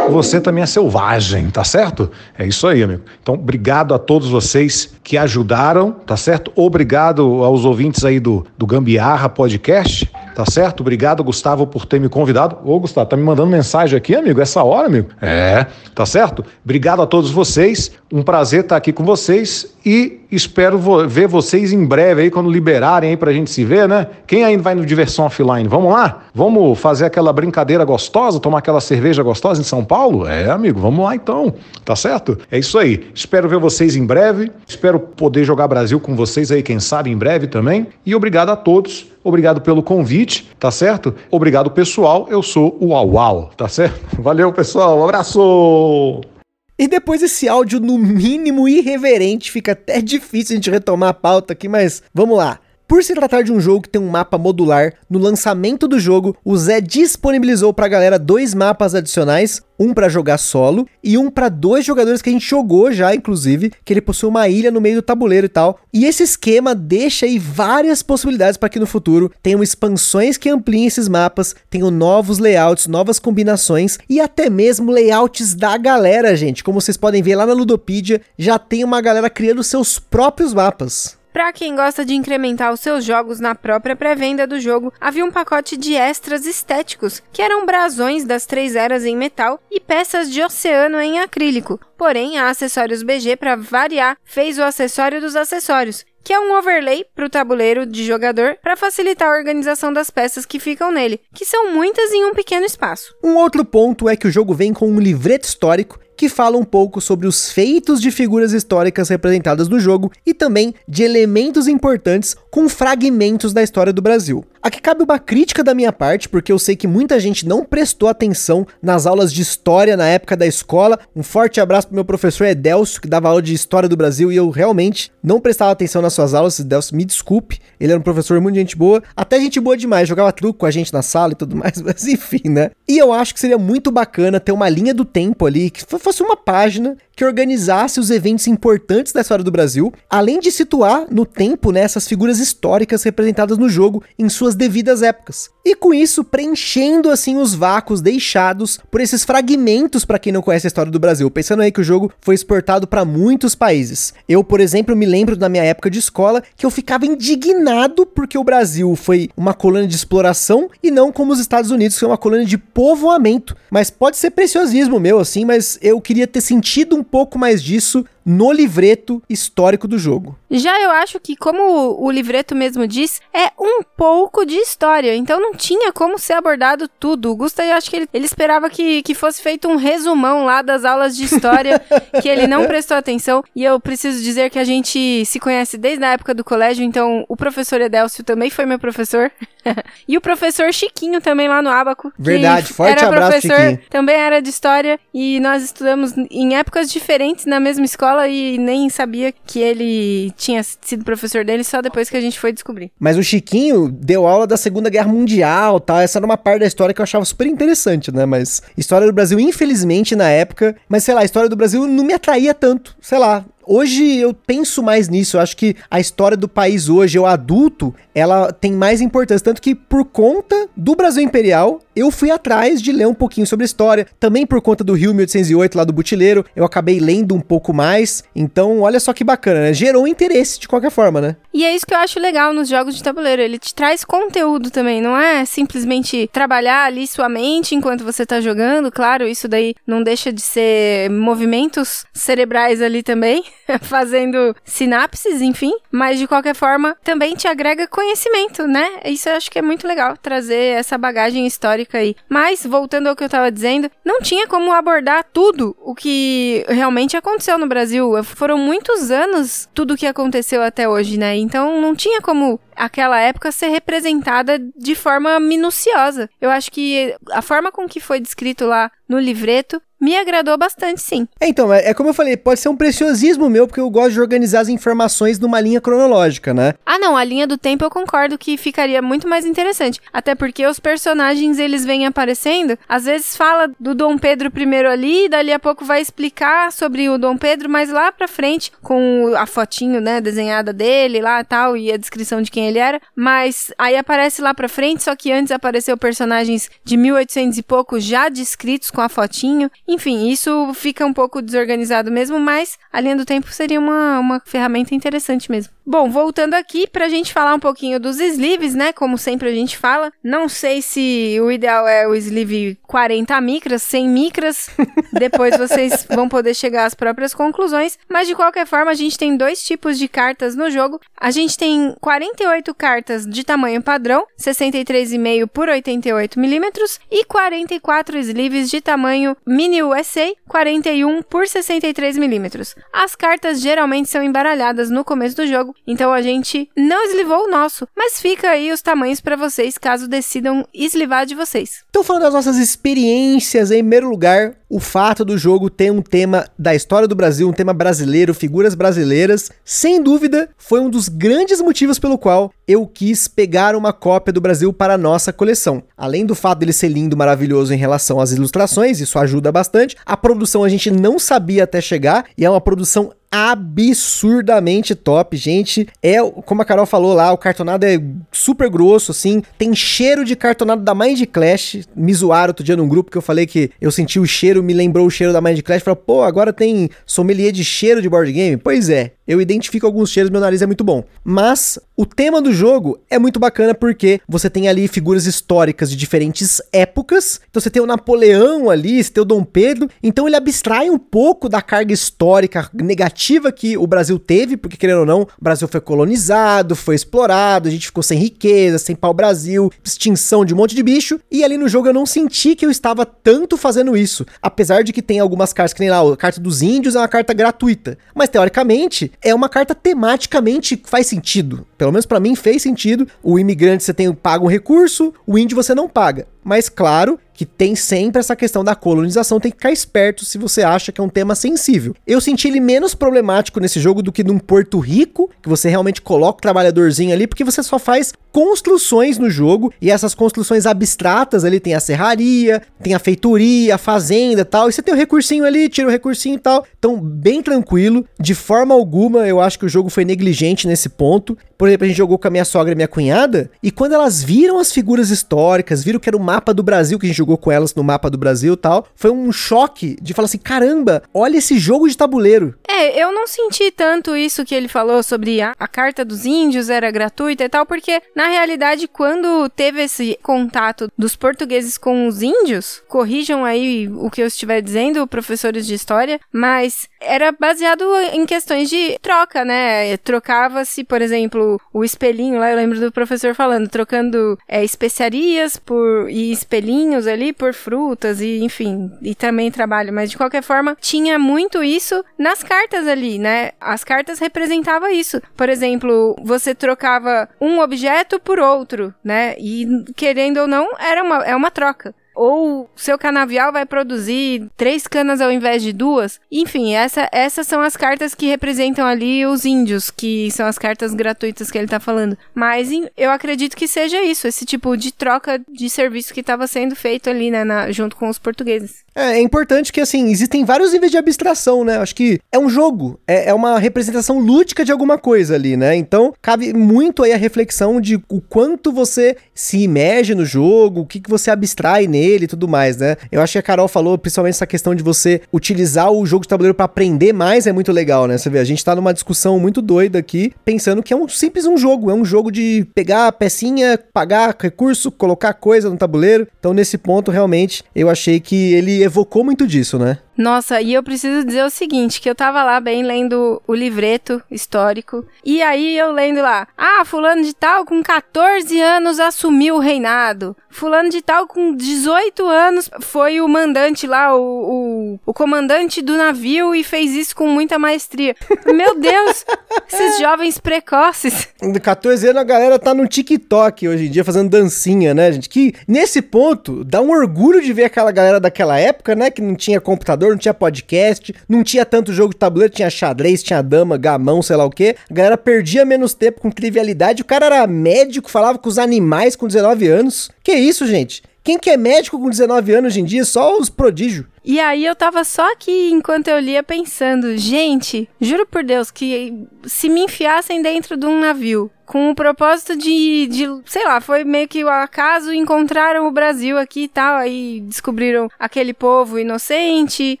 Speaker 3: você também é selvagem, tá certo? É isso aí, amigo. Então, obrigado a todos vocês que ajudaram, tá certo? Obrigado aos ouvintes aí do, do Gambiarra Podcast, tá certo? Obrigado, Gustavo, por ter me convidado. Ô, Gustavo, tá me mandando mensagem aqui, amigo, essa hora, amigo? É, tá certo? Obrigado a todos vocês, um prazer estar aqui com vocês e espero ver vocês em breve aí, quando liberarem aí pra gente se ver, né? Quem ainda vai no Diversão Offline? Vamos lá? Vamos fazer aquela brincadeira gostosa, tomar aquela cerveja gostosa em São Paulo? É, amigo, vamos lá então, tá certo? É isso aí. Espero ver vocês em breve, espero poder jogar Brasil com vocês aí, quem sabe, em breve também. E obrigado a todos, obrigado pelo convite, tá certo? Obrigado, pessoal. Eu sou o Uau, tá certo? Valeu, pessoal. Um abraço!
Speaker 1: E depois esse áudio, no mínimo irreverente, fica até difícil a gente retomar a pauta aqui, mas vamos lá. Por se tratar de um jogo que tem um mapa modular, no lançamento do jogo, o Zé disponibilizou pra galera dois mapas adicionais, um para jogar solo e um para dois jogadores que a gente jogou já, inclusive, que ele possui uma ilha no meio do tabuleiro e tal. E esse esquema deixa aí várias possibilidades para que no futuro tenham expansões que ampliem esses mapas, tenham novos layouts, novas combinações e até mesmo layouts da galera, gente. Como vocês podem ver lá na Ludopedia, já tem uma galera criando seus próprios mapas.
Speaker 2: Para quem gosta de incrementar os seus jogos na própria pré-venda do jogo, havia um pacote de extras estéticos, que eram brasões das três eras em metal e peças de oceano em acrílico. Porém, a Acessórios BG, para variar, fez o acessório dos acessórios, que é um overlay para o tabuleiro de jogador para facilitar a organização das peças que ficam nele, que são muitas em um pequeno espaço.
Speaker 1: Um outro ponto é que o jogo vem com um livreto histórico que fala um pouco sobre os feitos de figuras históricas representadas no jogo e também de elementos importantes com fragmentos da história do Brasil. Aqui cabe uma crítica da minha parte, porque eu sei que muita gente não prestou atenção nas aulas de história na época da escola. Um forte abraço pro meu professor Edelcio, que dava aula de história do Brasil e eu realmente não prestava atenção nas suas aulas. Edelcio, me desculpe, ele era um professor muito gente boa, até gente boa demais, jogava truco com a gente na sala e tudo mais, mas enfim, né? E eu acho que seria muito bacana ter uma linha do tempo ali que fosse uma página que organizasse os eventos importantes da história do Brasil, além de situar no tempo né, essas figuras históricas representadas no jogo em suas devidas épocas. E com isso, preenchendo assim os vácuos deixados por esses fragmentos para quem não conhece a história do Brasil. Pensando aí que o jogo foi exportado para muitos países. Eu, por exemplo, me lembro da minha época de escola que eu ficava indignado porque o Brasil foi uma colônia de exploração e não como os Estados Unidos, que é uma colônia de povoamento. Mas pode ser preciosismo meu assim, mas eu queria ter sentido um pouco mais disso no livreto histórico do jogo.
Speaker 2: Já eu acho que, como o livreto mesmo diz, é um pouco de história, então não tinha como ser abordado tudo. O Gusta, eu acho que ele, ele esperava que, que fosse feito um resumão lá das aulas de história, que ele não prestou atenção. E eu preciso dizer que a gente se conhece desde a época do colégio, então o professor Edelcio também foi meu professor. e o professor Chiquinho também lá no Abaco.
Speaker 1: Verdade, forte
Speaker 2: era
Speaker 1: abraço,
Speaker 2: professor,
Speaker 1: Chiquinho.
Speaker 2: Também era de história e nós estudamos em épocas diferentes na mesma escola e nem sabia que ele tinha sido professor dele só depois que a gente foi descobrir.
Speaker 1: Mas o Chiquinho deu aula da Segunda Guerra Mundial, tal. Essa era uma parte da história que eu achava super interessante, né? Mas história do Brasil, infelizmente, na época, mas sei lá, a história do Brasil não me atraía tanto. Sei lá, hoje eu penso mais nisso. Eu acho que a história do país hoje, o adulto, ela tem mais importância. Tanto que por conta do Brasil Imperial, eu fui atrás de ler um pouquinho sobre a história. Também por conta do Rio 1808 lá do Butileiro, eu acabei lendo um pouco mais. Então, olha só que bacana, né? Gerou interesse de qualquer forma, né?
Speaker 2: E é isso que eu acho legal nos jogos de tabuleiro. Ele te traz conteúdo também. Não é simplesmente trabalhar ali sua mente enquanto você tá jogando. Claro, isso daí não deixa de ser movimentos cerebrais ali também, fazendo sinapses, enfim. Mas de qualquer forma, também te agrega conhecimento, né? Isso eu acho que é muito legal, trazer essa bagagem histórica aí. Mas, voltando ao que eu tava dizendo, não tinha como abordar tudo o que realmente aconteceu no Brasil. Foram muitos anos tudo o que aconteceu até hoje, né? Então não tinha como aquela época ser representada de forma minuciosa. Eu acho que a forma com que foi descrito lá no livreto me agradou bastante, sim.
Speaker 1: É, então, é, é, como eu falei, pode ser um preciosismo meu, porque eu gosto de organizar as informações numa linha cronológica, né?
Speaker 2: Ah, não, a linha do tempo eu concordo que ficaria muito mais interessante. Até porque os personagens, eles vêm aparecendo, às vezes fala do Dom Pedro I ali, dali a pouco vai explicar sobre o Dom Pedro, mas lá pra frente, com a fotinho, né, desenhada dele lá e tal, e a descrição de quem ele era, mas aí aparece lá pra frente, só que antes apareceu personagens de 1800 e pouco já descritos com a fotinho. Enfim, isso fica um pouco desorganizado mesmo, mas a linha do tempo seria uma, uma ferramenta interessante mesmo. Bom, voltando aqui pra gente falar um pouquinho dos sleeves, né? Como sempre a gente fala. Não sei se o ideal é o sleeve 40 micras, 100 micras. Depois vocês vão poder chegar às próprias conclusões. Mas de qualquer forma, a gente tem dois tipos de cartas no jogo. A gente tem 48 cartas de tamanho padrão, 63,5 por 88 milímetros, e 44 sleeves de tamanho mini USA, 41 por 63 milímetros. As cartas geralmente são embaralhadas no começo do jogo então a gente não eslivou o nosso, mas fica aí os tamanhos para vocês caso decidam eslivar de vocês.
Speaker 1: Então falando das nossas experiências, em primeiro lugar, o fato do jogo ter um tema da história do Brasil, um tema brasileiro, figuras brasileiras, sem dúvida, foi um dos grandes motivos pelo qual eu quis pegar uma cópia do Brasil para a nossa coleção. Além do fato dele ser lindo, maravilhoso em relação às ilustrações, isso ajuda bastante. A produção a gente não sabia até chegar e é uma produção absurdamente top, gente. É, como a Carol falou lá, o cartonado é super grosso, assim. Tem cheiro de cartonado da Mind Clash. Me zoaram outro dia num grupo que eu falei que eu senti o cheiro, me lembrou o cheiro da Mind Clash. Falei, pô, agora tem sommelier de cheiro de board game? Pois é, eu identifico alguns cheiros, meu nariz é muito bom. Mas o tema do jogo é muito bacana porque você tem ali figuras históricas de diferentes épocas. Então você tem o Napoleão ali, você tem o Dom Pedro. Então ele abstrai um pouco da carga histórica negativa que o Brasil teve, porque querendo ou não, o Brasil foi colonizado, foi explorado, a gente ficou sem riqueza, sem pau-brasil, extinção de um monte de bicho. E ali no jogo eu não senti que eu estava tanto fazendo isso. Apesar de que tem algumas cartas, que nem lá, a carta dos índios é uma carta gratuita. Mas teoricamente, é uma carta tematicamente faz sentido. Pelo menos para mim fez sentido. O imigrante você tem paga um recurso, o índio você não paga. Mas claro que tem sempre essa questão da colonização, tem que ficar esperto se você acha que é um tema sensível. Eu senti ele menos problemático nesse jogo do que num Porto Rico, que você realmente coloca o trabalhadorzinho ali, porque você só faz construções no jogo, e essas construções abstratas ali tem a serraria, tem a feitoria, a fazenda tal, e você tem o recursinho ali, tira o recursinho e tal. Então, bem tranquilo, de forma alguma eu acho que o jogo foi negligente nesse ponto. Por exemplo, a gente jogou com a minha sogra e minha cunhada, e quando elas viram as figuras históricas, viram que era o mapa do Brasil que a gente jogou com elas no mapa do Brasil tal, foi um choque de falar assim: caramba, olha esse jogo de tabuleiro.
Speaker 2: É, eu não senti tanto isso que ele falou sobre a, a carta dos índios era gratuita e tal, porque na realidade, quando teve esse contato dos portugueses com os índios, corrijam aí o que eu estiver dizendo, professores de história, mas era baseado em questões de troca, né? Trocava-se, por exemplo, o espelhinho lá, eu lembro do professor falando, trocando é, especiarias por e espelhinhos ali por frutas e, enfim, e também trabalho, mas de qualquer forma, tinha muito isso nas cartas ali, né? As cartas representavam isso. Por exemplo, você trocava um objeto por outro, né? E querendo ou não, era uma, é uma troca. Ou seu canavial vai produzir três canas ao invés de duas. Enfim, essa, essas são as cartas que representam ali os índios, que são as cartas gratuitas que ele tá falando. Mas eu acredito que seja isso, esse tipo de troca de serviço que estava sendo feito ali, né, na, junto com os portugueses.
Speaker 1: É, é, importante que, assim, existem vários níveis de abstração, né? Acho que é um jogo, é, é, uma representação lúdica de alguma coisa ali, né? Então, cabe muito aí a reflexão de o quanto você se imerge no jogo, o que, que você abstrai nele e tudo mais, né? Eu acho que a Carol falou, principalmente essa questão de você utilizar o jogo de tabuleiro para aprender mais é muito legal, né? Você vê, a gente tá numa discussão muito doida aqui, pensando que é um simples um jogo, é um jogo de pegar a pecinha, pagar recurso, colocar coisa no tabuleiro. Então, nesse ponto, realmente, eu achei que ele evocou muito disso, né?
Speaker 2: Nossa, e eu preciso dizer o seguinte, que eu tava lá bem lendo o livreto histórico, e aí eu lendo lá, ah, fulano de tal com 14 anos assumiu o reinado, fulano de tal com 18 anos foi o mandante lá, o, o, o comandante do navio e fez isso com muita maestria. Meu Deus, esses jovens precoces.
Speaker 1: De 14 anos a galera tá no TikTok hoje em dia fazendo dancinha, né, gente? Que nesse ponto dá um orgulho de ver aquela galera daquela época, né, que não tinha computador não tinha podcast, não tinha tanto jogo de tabuleiro, tinha xadrez, tinha dama, gamão, sei lá o que. A galera perdia menos tempo com trivialidade. O cara era médico, falava com os animais com 19 anos. Que isso, gente? Quem que é médico com 19 anos hoje em dia? Só os prodígios.
Speaker 2: E aí eu tava só aqui enquanto eu lia pensando, gente, juro por Deus que se me enfiassem dentro de um navio com o propósito de, de, sei lá, foi meio que o acaso encontraram o Brasil aqui e tal, aí descobriram aquele povo inocente,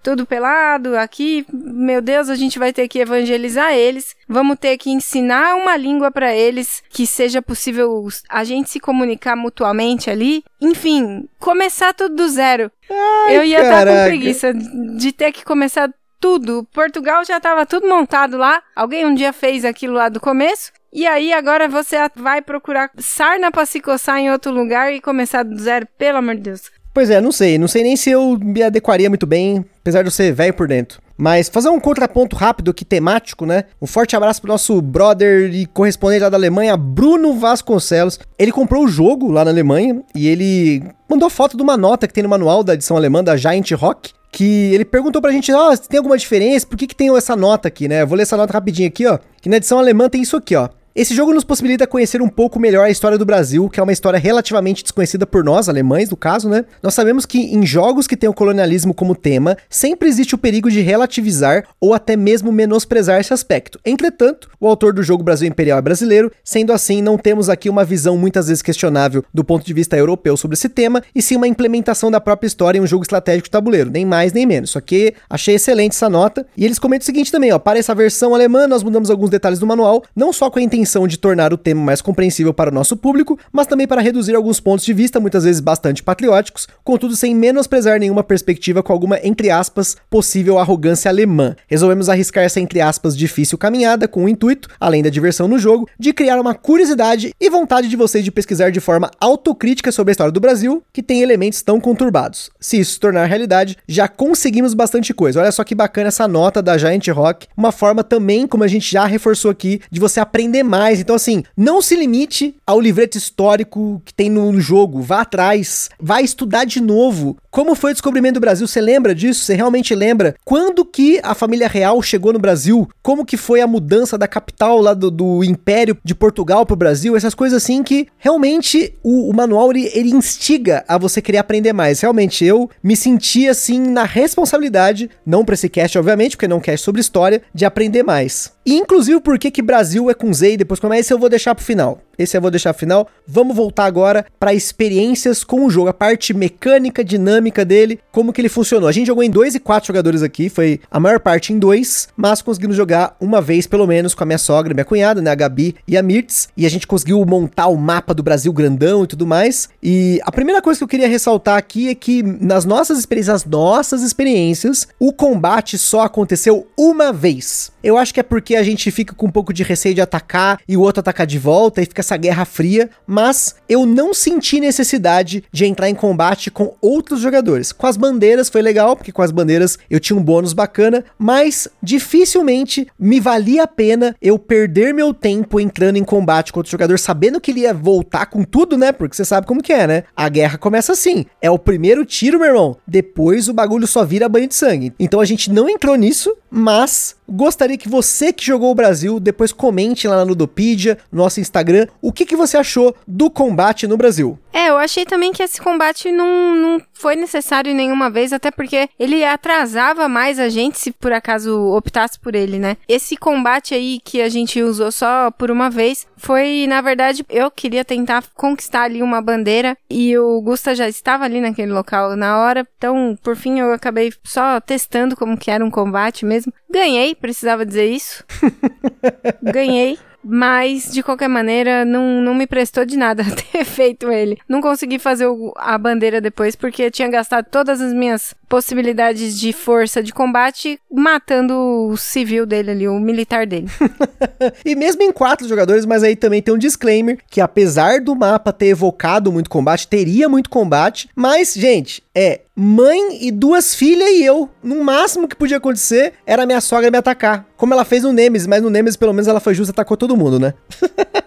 Speaker 2: tudo pelado aqui, meu Deus, a gente vai ter que evangelizar eles, vamos ter que ensinar uma língua para eles que seja possível a gente se comunicar mutuamente ali, enfim, começar tudo do zero.
Speaker 1: Ai,
Speaker 2: eu ia estar tá com preguiça de ter que começar tudo. Portugal já estava tudo montado lá. Alguém um dia fez aquilo lá do começo. E aí agora você vai procurar sarna pra se coçar em outro lugar e começar do zero, pelo amor de Deus.
Speaker 1: Pois é, não sei. Não sei nem se eu me adequaria muito bem, apesar de eu ser velho por dentro. Mas fazer um contraponto rápido aqui, temático, né? Um forte abraço pro nosso brother e correspondente lá da Alemanha, Bruno Vasconcelos. Ele comprou o jogo lá na Alemanha e ele mandou foto de uma nota que tem no manual da edição alemã da Giant Rock que ele perguntou pra gente, ó, oh, tem alguma diferença? Por que que tem essa nota aqui, né? Eu vou ler essa nota rapidinho aqui, ó. Que na edição alemã tem isso aqui, ó. Esse jogo nos possibilita conhecer um pouco melhor a história do Brasil, que é uma história relativamente desconhecida por nós, alemães, no caso, né? Nós sabemos que em jogos que têm o colonialismo como tema, sempre existe o perigo de relativizar ou até mesmo menosprezar esse aspecto. Entretanto, o autor do jogo Brasil Imperial é brasileiro, sendo assim, não temos aqui uma visão muitas vezes questionável do ponto de vista europeu sobre esse tema, e sim uma implementação da própria história em um jogo estratégico tabuleiro, nem mais nem menos. Só que achei excelente essa nota. E eles comentam o seguinte também, ó, para essa versão alemã nós mudamos alguns detalhes do manual, não só com a intenção intenção de tornar o tema mais compreensível para o nosso público, mas também para reduzir alguns pontos de vista, muitas vezes bastante patrióticos, contudo sem menosprezar nenhuma perspectiva com alguma, entre aspas, possível arrogância alemã. Resolvemos arriscar essa, entre aspas, difícil caminhada com o intuito, além da diversão no jogo, de criar uma curiosidade e vontade de vocês de pesquisar de forma autocrítica sobre a história do Brasil, que tem elementos tão conturbados. Se isso se tornar realidade, já conseguimos bastante coisa. Olha só que bacana essa nota da Giant Rock, uma forma também, como a gente já reforçou aqui, de você aprender mais Então, assim, não se limite ao livreto histórico que tem no jogo. Vá atrás, vá estudar de novo. Como foi o descobrimento do Brasil? Você lembra disso? Você realmente lembra? Quando que a família real chegou no Brasil? Como que foi a mudança da capital lá do, do Império de Portugal pro Brasil? Essas coisas assim que realmente o, o manual ele, ele instiga a você querer aprender mais. Realmente, eu me senti assim na responsabilidade, não pra esse cast, obviamente, porque não é um cast sobre história, de aprender mais. E inclusive por que que Brasil é com Z depois como é eu vou deixar pro final. Esse eu vou deixar final. Vamos voltar agora para experiências com o jogo, a parte mecânica, dinâmica dele, como que ele funcionou. A gente jogou em dois e quatro jogadores aqui, foi a maior parte em dois, mas conseguimos jogar uma vez pelo menos com a minha sogra, minha cunhada, né, a Gabi e a Mirtz, e a gente conseguiu montar o mapa do Brasil grandão e tudo mais. E a primeira coisa que eu queria ressaltar aqui é que nas nossas experiências, nossas experiências, o combate só aconteceu uma vez. Eu acho que é porque a gente fica com um pouco de receio de atacar e o outro atacar de volta e fica essa guerra fria, mas eu não senti necessidade de entrar em combate com outros jogadores. Com as bandeiras foi legal, porque com as bandeiras eu tinha um bônus bacana, mas dificilmente me valia a pena eu perder meu tempo entrando em combate com outro jogador, sabendo que ele ia voltar com tudo, né? Porque você sabe como que é, né? A guerra começa assim. É o primeiro tiro, meu irmão. Depois o bagulho só vira banho de sangue. Então a gente não entrou nisso, mas gostaria que você que jogou o Brasil depois comente lá na Ludopedia, no nosso Instagram, o que, que você achou do combate no Brasil.
Speaker 2: É, eu achei também que esse combate não, não foi necessário nenhuma vez, até porque ele atrasava mais a gente se por acaso optasse por ele, né? Esse combate aí que a gente usou só por uma vez foi, na verdade, eu queria tentar conquistar ali uma bandeira e o Gusta já estava ali naquele local na hora, então por fim eu acabei só testando como que era um combate mesmo. Ganhei, precisava dizer isso. Ganhei. Mas, de qualquer maneira, não, não me prestou de nada ter feito ele. Não consegui fazer o, a bandeira depois, porque tinha gastado todas as minhas possibilidades de força de combate matando o civil dele ali, o militar dele.
Speaker 1: e mesmo em quatro jogadores, mas aí também tem um disclaimer que apesar do mapa ter evocado muito combate, teria muito combate, mas gente, é mãe e duas filhas e eu. No máximo que podia acontecer era minha sogra me atacar. Como ela fez no Nemesis, mas no Nemesis pelo menos ela foi justa e atacou todo mundo, né?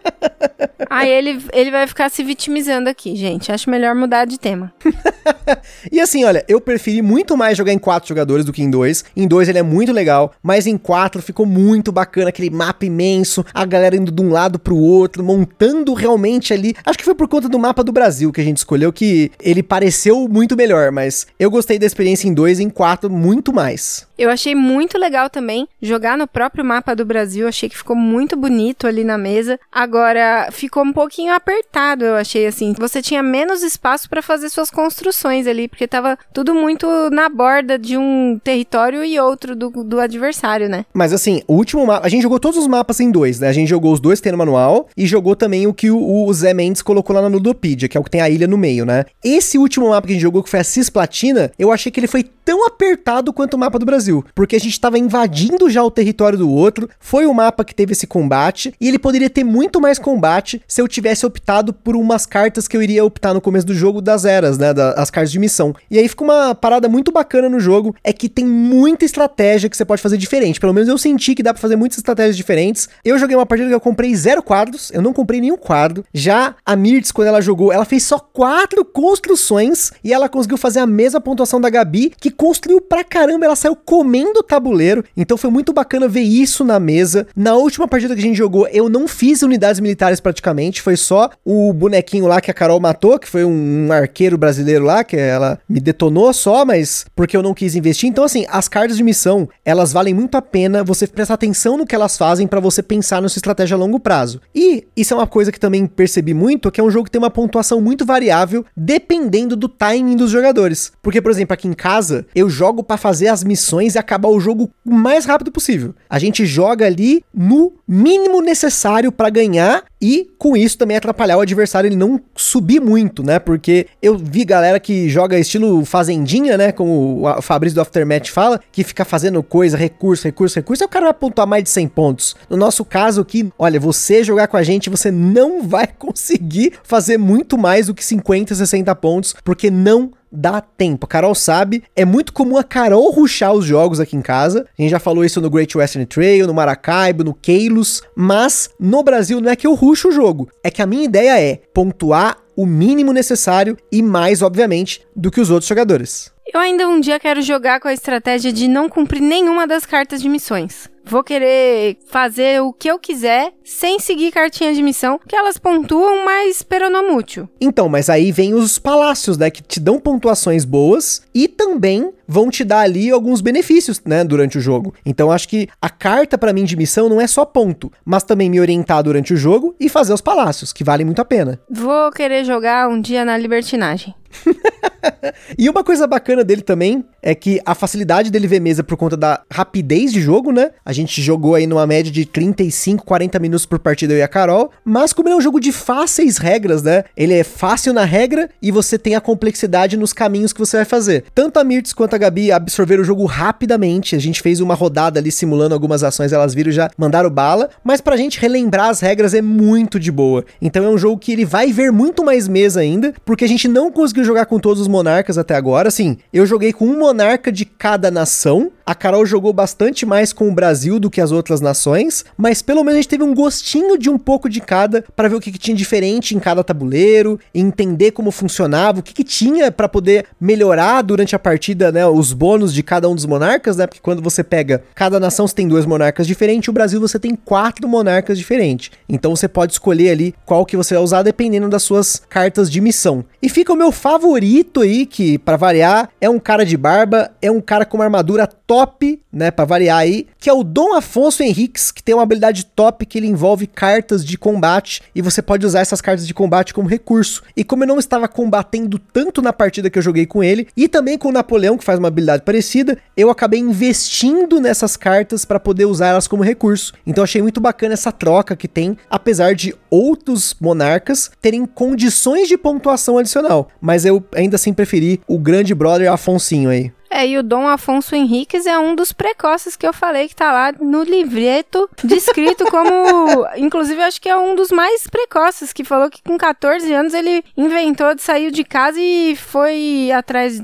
Speaker 2: Aí ele, ele vai ficar se vitimizando aqui, gente. Acho melhor mudar de tema.
Speaker 1: e assim, olha, eu preferi muito mais jogar em quatro jogadores do que em dois. Em dois ele é muito legal, mas em quatro ficou muito bacana, aquele mapa imenso, a galera indo de um lado pro outro, montando realmente ali. Acho que foi por conta do mapa do Brasil que a gente escolheu que ele pareceu muito melhor, mas eu gostei da experiência em dois e em quatro muito mais.
Speaker 2: Eu achei muito legal também jogar no próprio mapa do Brasil, achei que ficou muito bonito ali na mesa. Agora, ficou um pouquinho apertado, eu achei assim. Você tinha menos espaço para fazer suas construções ali, porque tava tudo muito na borda de um território e outro do, do adversário, né?
Speaker 1: Mas assim, o último mapa, a gente jogou todos os mapas em dois, né? A gente jogou os dois tendo manual e jogou também o que o, o Zé Mendes colocou lá na Ludopedia, que é o que tem a ilha no meio, né? Esse último mapa que a gente jogou, que foi a Cisplatina, eu achei que ele foi tão apertado quanto o mapa do Brasil, porque a gente estava invadindo já o território do outro, foi o mapa que teve esse combate, e ele poderia ter muito mais combate se eu tivesse optado por umas cartas que eu iria optar no começo do jogo das eras, né, das cartas de missão. E aí fica uma parada muito bacana no jogo, é que tem muita estratégia que você pode fazer diferente, pelo menos eu senti que dá para fazer muitas estratégias diferentes. Eu joguei uma partida que eu comprei zero quadros, eu não comprei nenhum quadro. Já a Mirtz, quando ela jogou, ela fez só quatro construções e ela conseguiu fazer a mesma pontuação da Gabi, que construiu pra caramba, ela saiu comendo o tabuleiro, então foi muito bacana ver isso na mesa. Na última partida que a gente jogou, eu não fiz unidades militares praticamente, foi só o bonequinho lá que a Carol matou, que foi um arqueiro brasileiro lá, que ela me detonou só, mas porque eu não quis investir. Então, assim, as cartas de missão, elas valem muito a pena você prestar atenção no que elas fazem para você pensar na sua estratégia a longo prazo. E isso é uma coisa que também percebi muito, que é um jogo que tem uma pontuação muito variável, dependendo do timing dos jogadores. Porque, por exemplo, aqui em casa, eu jogo para fazer as missões e acabar o jogo o mais rápido possível. A gente joga ali no mínimo necessário para ganhar e com isso também atrapalhar o adversário ele não subir muito, né? Porque eu vi galera que joga estilo fazendinha, né? Como o Fabrício do Aftermath fala, que fica fazendo coisa, recurso, recurso, recurso, e o cara vai pontuar mais de 100 pontos. No nosso caso aqui, olha, você jogar com a gente, você não vai conseguir fazer muito mais do que 50, 60 pontos, porque não dá tempo. A Carol sabe, é muito comum a Carol ruxar os jogos aqui em casa. A gente já falou isso no Great Western Trail, no Maracaibo, no Keilos, mas no Brasil não é que eu ruxo o jogo, é que a minha ideia é pontuar o mínimo necessário e mais, obviamente, do que os outros jogadores.
Speaker 2: Eu ainda um dia quero jogar com a estratégia de não cumprir nenhuma das cartas de missões. Vou querer fazer o que eu quiser sem seguir cartinha de missão, que elas pontuam, mas peronomútil.
Speaker 1: Então, mas aí vem os palácios, né, que te dão pontuações boas e também vão te dar ali alguns benefícios, né, durante o jogo. Então acho que a carta para mim de missão não é só ponto, mas também me orientar durante o jogo e fazer os palácios, que valem muito a pena.
Speaker 2: Vou querer jogar um dia na libertinagem.
Speaker 1: e uma coisa bacana dele também é que a facilidade dele ver mesa por conta da rapidez de jogo, né? A gente jogou aí numa média de 35, 40 minutos por partida eu e a Carol, mas como ele é um jogo de fáceis regras, né? Ele é fácil na regra e você tem a complexidade nos caminhos que você vai fazer. Tanto a Mirtz quanto a a Gabi absorveram o jogo rapidamente. A gente fez uma rodada ali simulando algumas ações, elas viram já mandaram bala. Mas pra gente relembrar as regras é muito de boa. Então é um jogo que ele vai ver muito mais mesa ainda, porque a gente não conseguiu jogar com todos os monarcas até agora. Assim, eu joguei com um monarca de cada nação. A Carol jogou bastante mais com o Brasil do que as outras nações, mas pelo menos a gente teve um gostinho de um pouco de cada para ver o que, que, tinha diferente em cada tabuleiro, entender como funcionava, o que, que tinha para poder melhorar durante a partida, né, os bônus de cada um dos monarcas, né? Porque quando você pega cada nação você tem dois monarcas diferentes, o Brasil você tem quatro monarcas diferentes. Então você pode escolher ali qual que você vai usar dependendo das suas cartas de missão. E fica o meu favorito aí que para variar é um cara de barba, é um cara com uma armadura top né, para variar aí, que é o Dom Afonso Henriques, que tem uma habilidade top que ele envolve cartas de combate e você pode usar essas cartas de combate como recurso. E como eu não estava combatendo tanto na partida que eu joguei com ele e também com o Napoleão, que faz uma habilidade parecida, eu acabei investindo nessas cartas para poder usar elas como recurso. Então achei muito bacana essa troca que tem, apesar de outros monarcas terem condições de pontuação adicional, mas eu ainda assim preferi o grande brother Afonsinho aí.
Speaker 2: É, e o Dom Afonso Henriques é um dos precoces que eu falei que tá lá no livreto, descrito como. inclusive, acho que é um dos mais precoces, que falou que com 14 anos ele inventou de sair de casa e foi atrás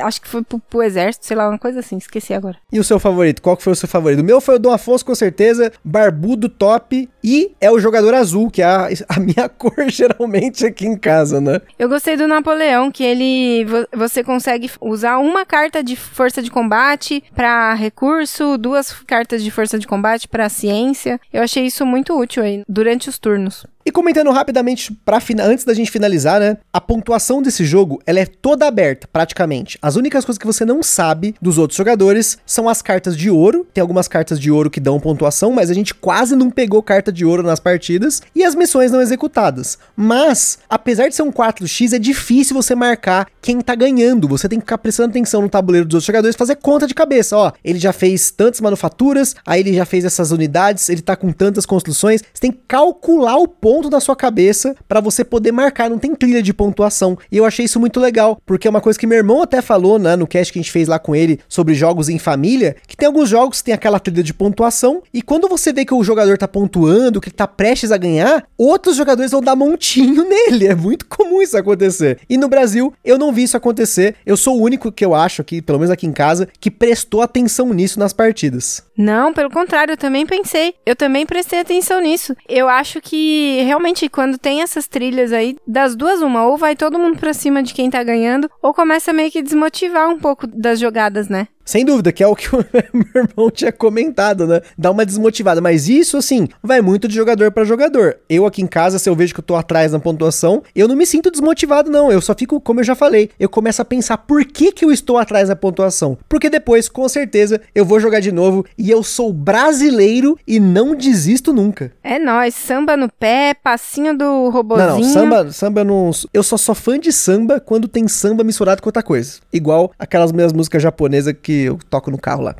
Speaker 2: acho que foi pro, pro, exército, sei lá, uma coisa assim, esqueci agora.
Speaker 1: E o seu favorito? Qual que foi o seu favorito? O meu foi o Dom Afonso, com certeza, barbudo, top, e é o jogador azul, que é a, a minha cor geralmente aqui em casa, né?
Speaker 2: Eu gostei do Napoleão, que ele, você consegue usar uma carta de força de combate para recurso, duas cartas de força de combate para ciência. Eu achei isso muito útil aí durante os turnos.
Speaker 1: E comentando rapidamente para antes da gente finalizar, né? A pontuação desse jogo, ela é toda aberta, praticamente. As únicas coisas que você não sabe dos outros jogadores são as cartas de ouro. Tem algumas cartas de ouro que dão pontuação, mas a gente quase não pegou carta de ouro nas partidas e as missões não executadas. Mas, apesar de ser um 4x, é difícil você marcar quem tá ganhando. Você tem que ficar prestando atenção no tabuleiro dos outros jogadores, fazer conta de cabeça, ó. Ele já fez tantas manufaturas, aí ele já fez essas unidades, ele tá com tantas construções. Você tem que calcular o ponto ponto da sua cabeça para você poder marcar, não tem trilha de pontuação. E eu achei isso muito legal, porque é uma coisa que meu irmão até falou, né, no cast que a gente fez lá com ele sobre jogos em família, que tem alguns jogos que tem aquela trilha de pontuação, e quando você vê que o jogador tá pontuando, que ele tá prestes a ganhar, outros jogadores vão dar montinho nele. É muito comum isso acontecer. E no Brasil, eu não vi isso acontecer. Eu sou o único que eu acho aqui, pelo menos aqui em casa, que prestou atenção nisso nas partidas.
Speaker 2: Não, pelo contrário, eu também pensei. Eu também prestei atenção nisso. Eu acho que realmente quando tem essas trilhas aí, das duas uma, ou vai todo mundo pra cima de quem tá ganhando, ou começa meio que desmotivar um pouco das jogadas, né?
Speaker 1: Sem dúvida, que é o que o meu irmão tinha comentado, né? Dá uma desmotivada. Mas isso, assim, vai muito de jogador para jogador. Eu aqui em casa, se eu vejo que eu tô atrás na pontuação, eu não me sinto desmotivado, não. Eu só fico, como eu já falei, eu começo a pensar por que que eu estou atrás na pontuação. Porque depois, com certeza, eu vou jogar de novo e eu sou brasileiro e não desisto nunca.
Speaker 2: É nóis, samba no pé, passinho do robozinho.
Speaker 1: Não, não, samba, samba eu não... Eu só sou fã de samba quando tem samba misturado com outra coisa. Igual aquelas minhas músicas japonesas que eu toco no carro lá.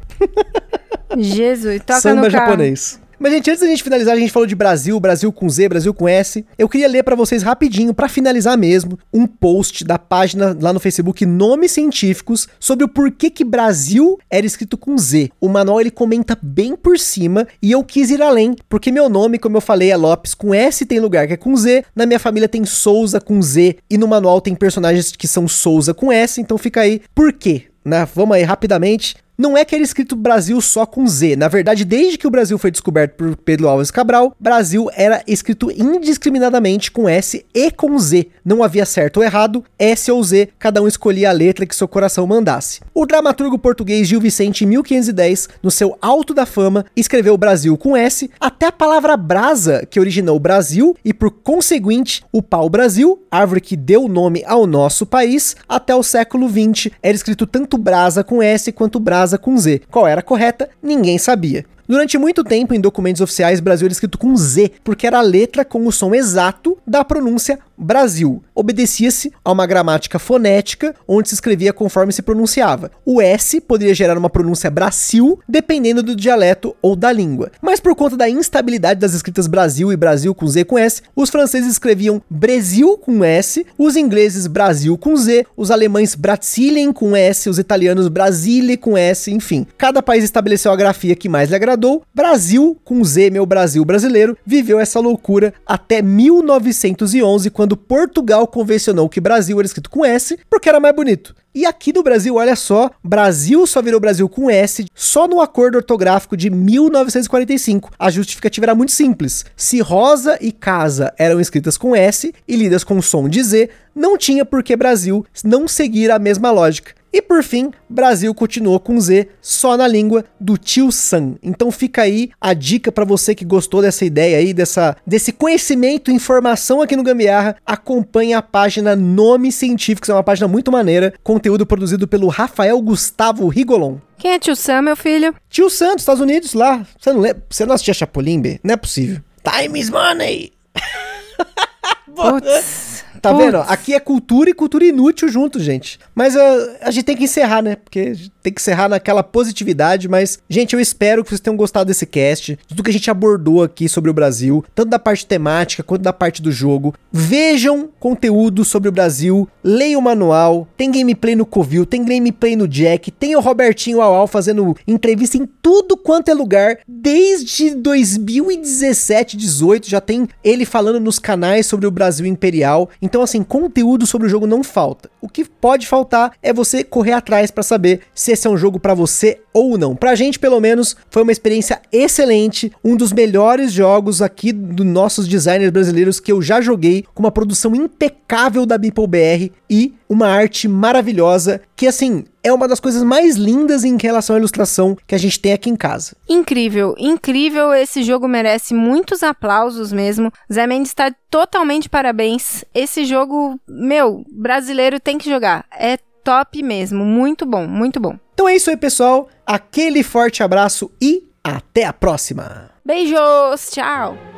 Speaker 2: Jesus, toca
Speaker 1: Samba
Speaker 2: no carro.
Speaker 1: japonês. Mas, gente, antes da gente finalizar, a gente falou de Brasil, Brasil com Z, Brasil com S. Eu queria ler para vocês rapidinho, para finalizar mesmo, um post da página lá no Facebook Nomes Científicos sobre o porquê que Brasil era escrito com Z. O manual ele comenta bem por cima e eu quis ir além, porque meu nome, como eu falei, é Lopes com S tem lugar que é com Z, na minha família tem Souza com Z e no manual tem personagens que são Souza com S, então fica aí por quê? Né? Vamos aí rapidamente. Não é que era escrito Brasil só com Z. Na verdade, desde que o Brasil foi descoberto por Pedro Alves Cabral, Brasil era escrito indiscriminadamente com S e com Z. Não havia certo ou errado, S ou Z, cada um escolhia a letra que seu coração mandasse. O dramaturgo português Gil Vicente, em 1510, no seu Alto da Fama, escreveu Brasil com S, até a palavra brasa, que originou Brasil, e por conseguinte, o pau-brasil, árvore que deu nome ao nosso país, até o século XX, era escrito tanto brasa com S quanto brasa com Z. Qual era a correta? Ninguém sabia. Durante muito tempo, em documentos oficiais, Brasil era escrito com Z, porque era a letra com o som exato da pronúncia Brasil. Obedecia-se a uma gramática fonética, onde se escrevia conforme se pronunciava. O S poderia gerar uma pronúncia Brasil, dependendo do dialeto ou da língua. Mas por conta da instabilidade das escritas Brasil e Brasil com Z com S, os franceses escreviam Brasil com S, os ingleses Brasil com Z, os alemães Brasilien com S, os italianos Brasile com S, enfim. Cada país estabeleceu a grafia que mais lhe agradou. Brasil com Z, meu Brasil brasileiro, viveu essa loucura até 1911, quando quando Portugal convencionou que Brasil era escrito com S porque era mais bonito. E aqui no Brasil, olha só, Brasil só virou Brasil com S só no acordo ortográfico de 1945. A justificativa era muito simples. Se rosa e casa eram escritas com S e lidas com som de Z, não tinha por que Brasil não seguir a mesma lógica. E por fim, Brasil continuou com Z só na língua do tio Sam. Então fica aí a dica para você que gostou dessa ideia aí, dessa, desse conhecimento informação aqui no Gambiarra, acompanhe a página Nome Científicos, é uma página muito maneira, conteúdo produzido pelo Rafael Gustavo Rigolon.
Speaker 2: Quem é tio Sam, meu filho?
Speaker 1: Tio Sam, dos Estados Unidos, lá. Você não lembra? Você não assistia Chapolin, B? Não é possível. Time is money!
Speaker 2: Putz.
Speaker 1: Tá vendo? Aqui é cultura e cultura inútil junto, gente. Mas uh, a gente tem que encerrar, né? Porque tem que encerrar naquela positividade. Mas, gente, eu espero que vocês tenham gostado desse cast, tudo que a gente abordou aqui sobre o Brasil, tanto da parte temática quanto da parte do jogo. Vejam conteúdo sobre o Brasil, leiam o manual, tem gameplay no Covil, tem gameplay no Jack, tem o Robertinho Aual fazendo entrevista em tudo quanto é lugar, desde 2017, 18, já tem ele falando nos canais sobre o Brasil Imperial. Então, assim, conteúdo sobre o jogo não falta. O que pode faltar é você correr atrás para saber se esse é um jogo para você ou não. Pra gente, pelo menos, foi uma experiência excelente, um dos melhores jogos aqui dos nossos designers brasileiros que eu já joguei, com uma produção impecável da Beeple BR e uma arte maravilhosa que, assim, é uma das coisas mais lindas em relação à ilustração que a gente tem aqui em casa.
Speaker 2: Incrível, incrível. Esse jogo merece muitos aplausos mesmo. Zé Mendes está totalmente parabéns. Esse jogo, meu, brasileiro tem que jogar. É top mesmo. Muito bom, muito bom.
Speaker 1: Então é isso aí, pessoal. Aquele forte abraço e até a próxima.
Speaker 2: Beijos, tchau.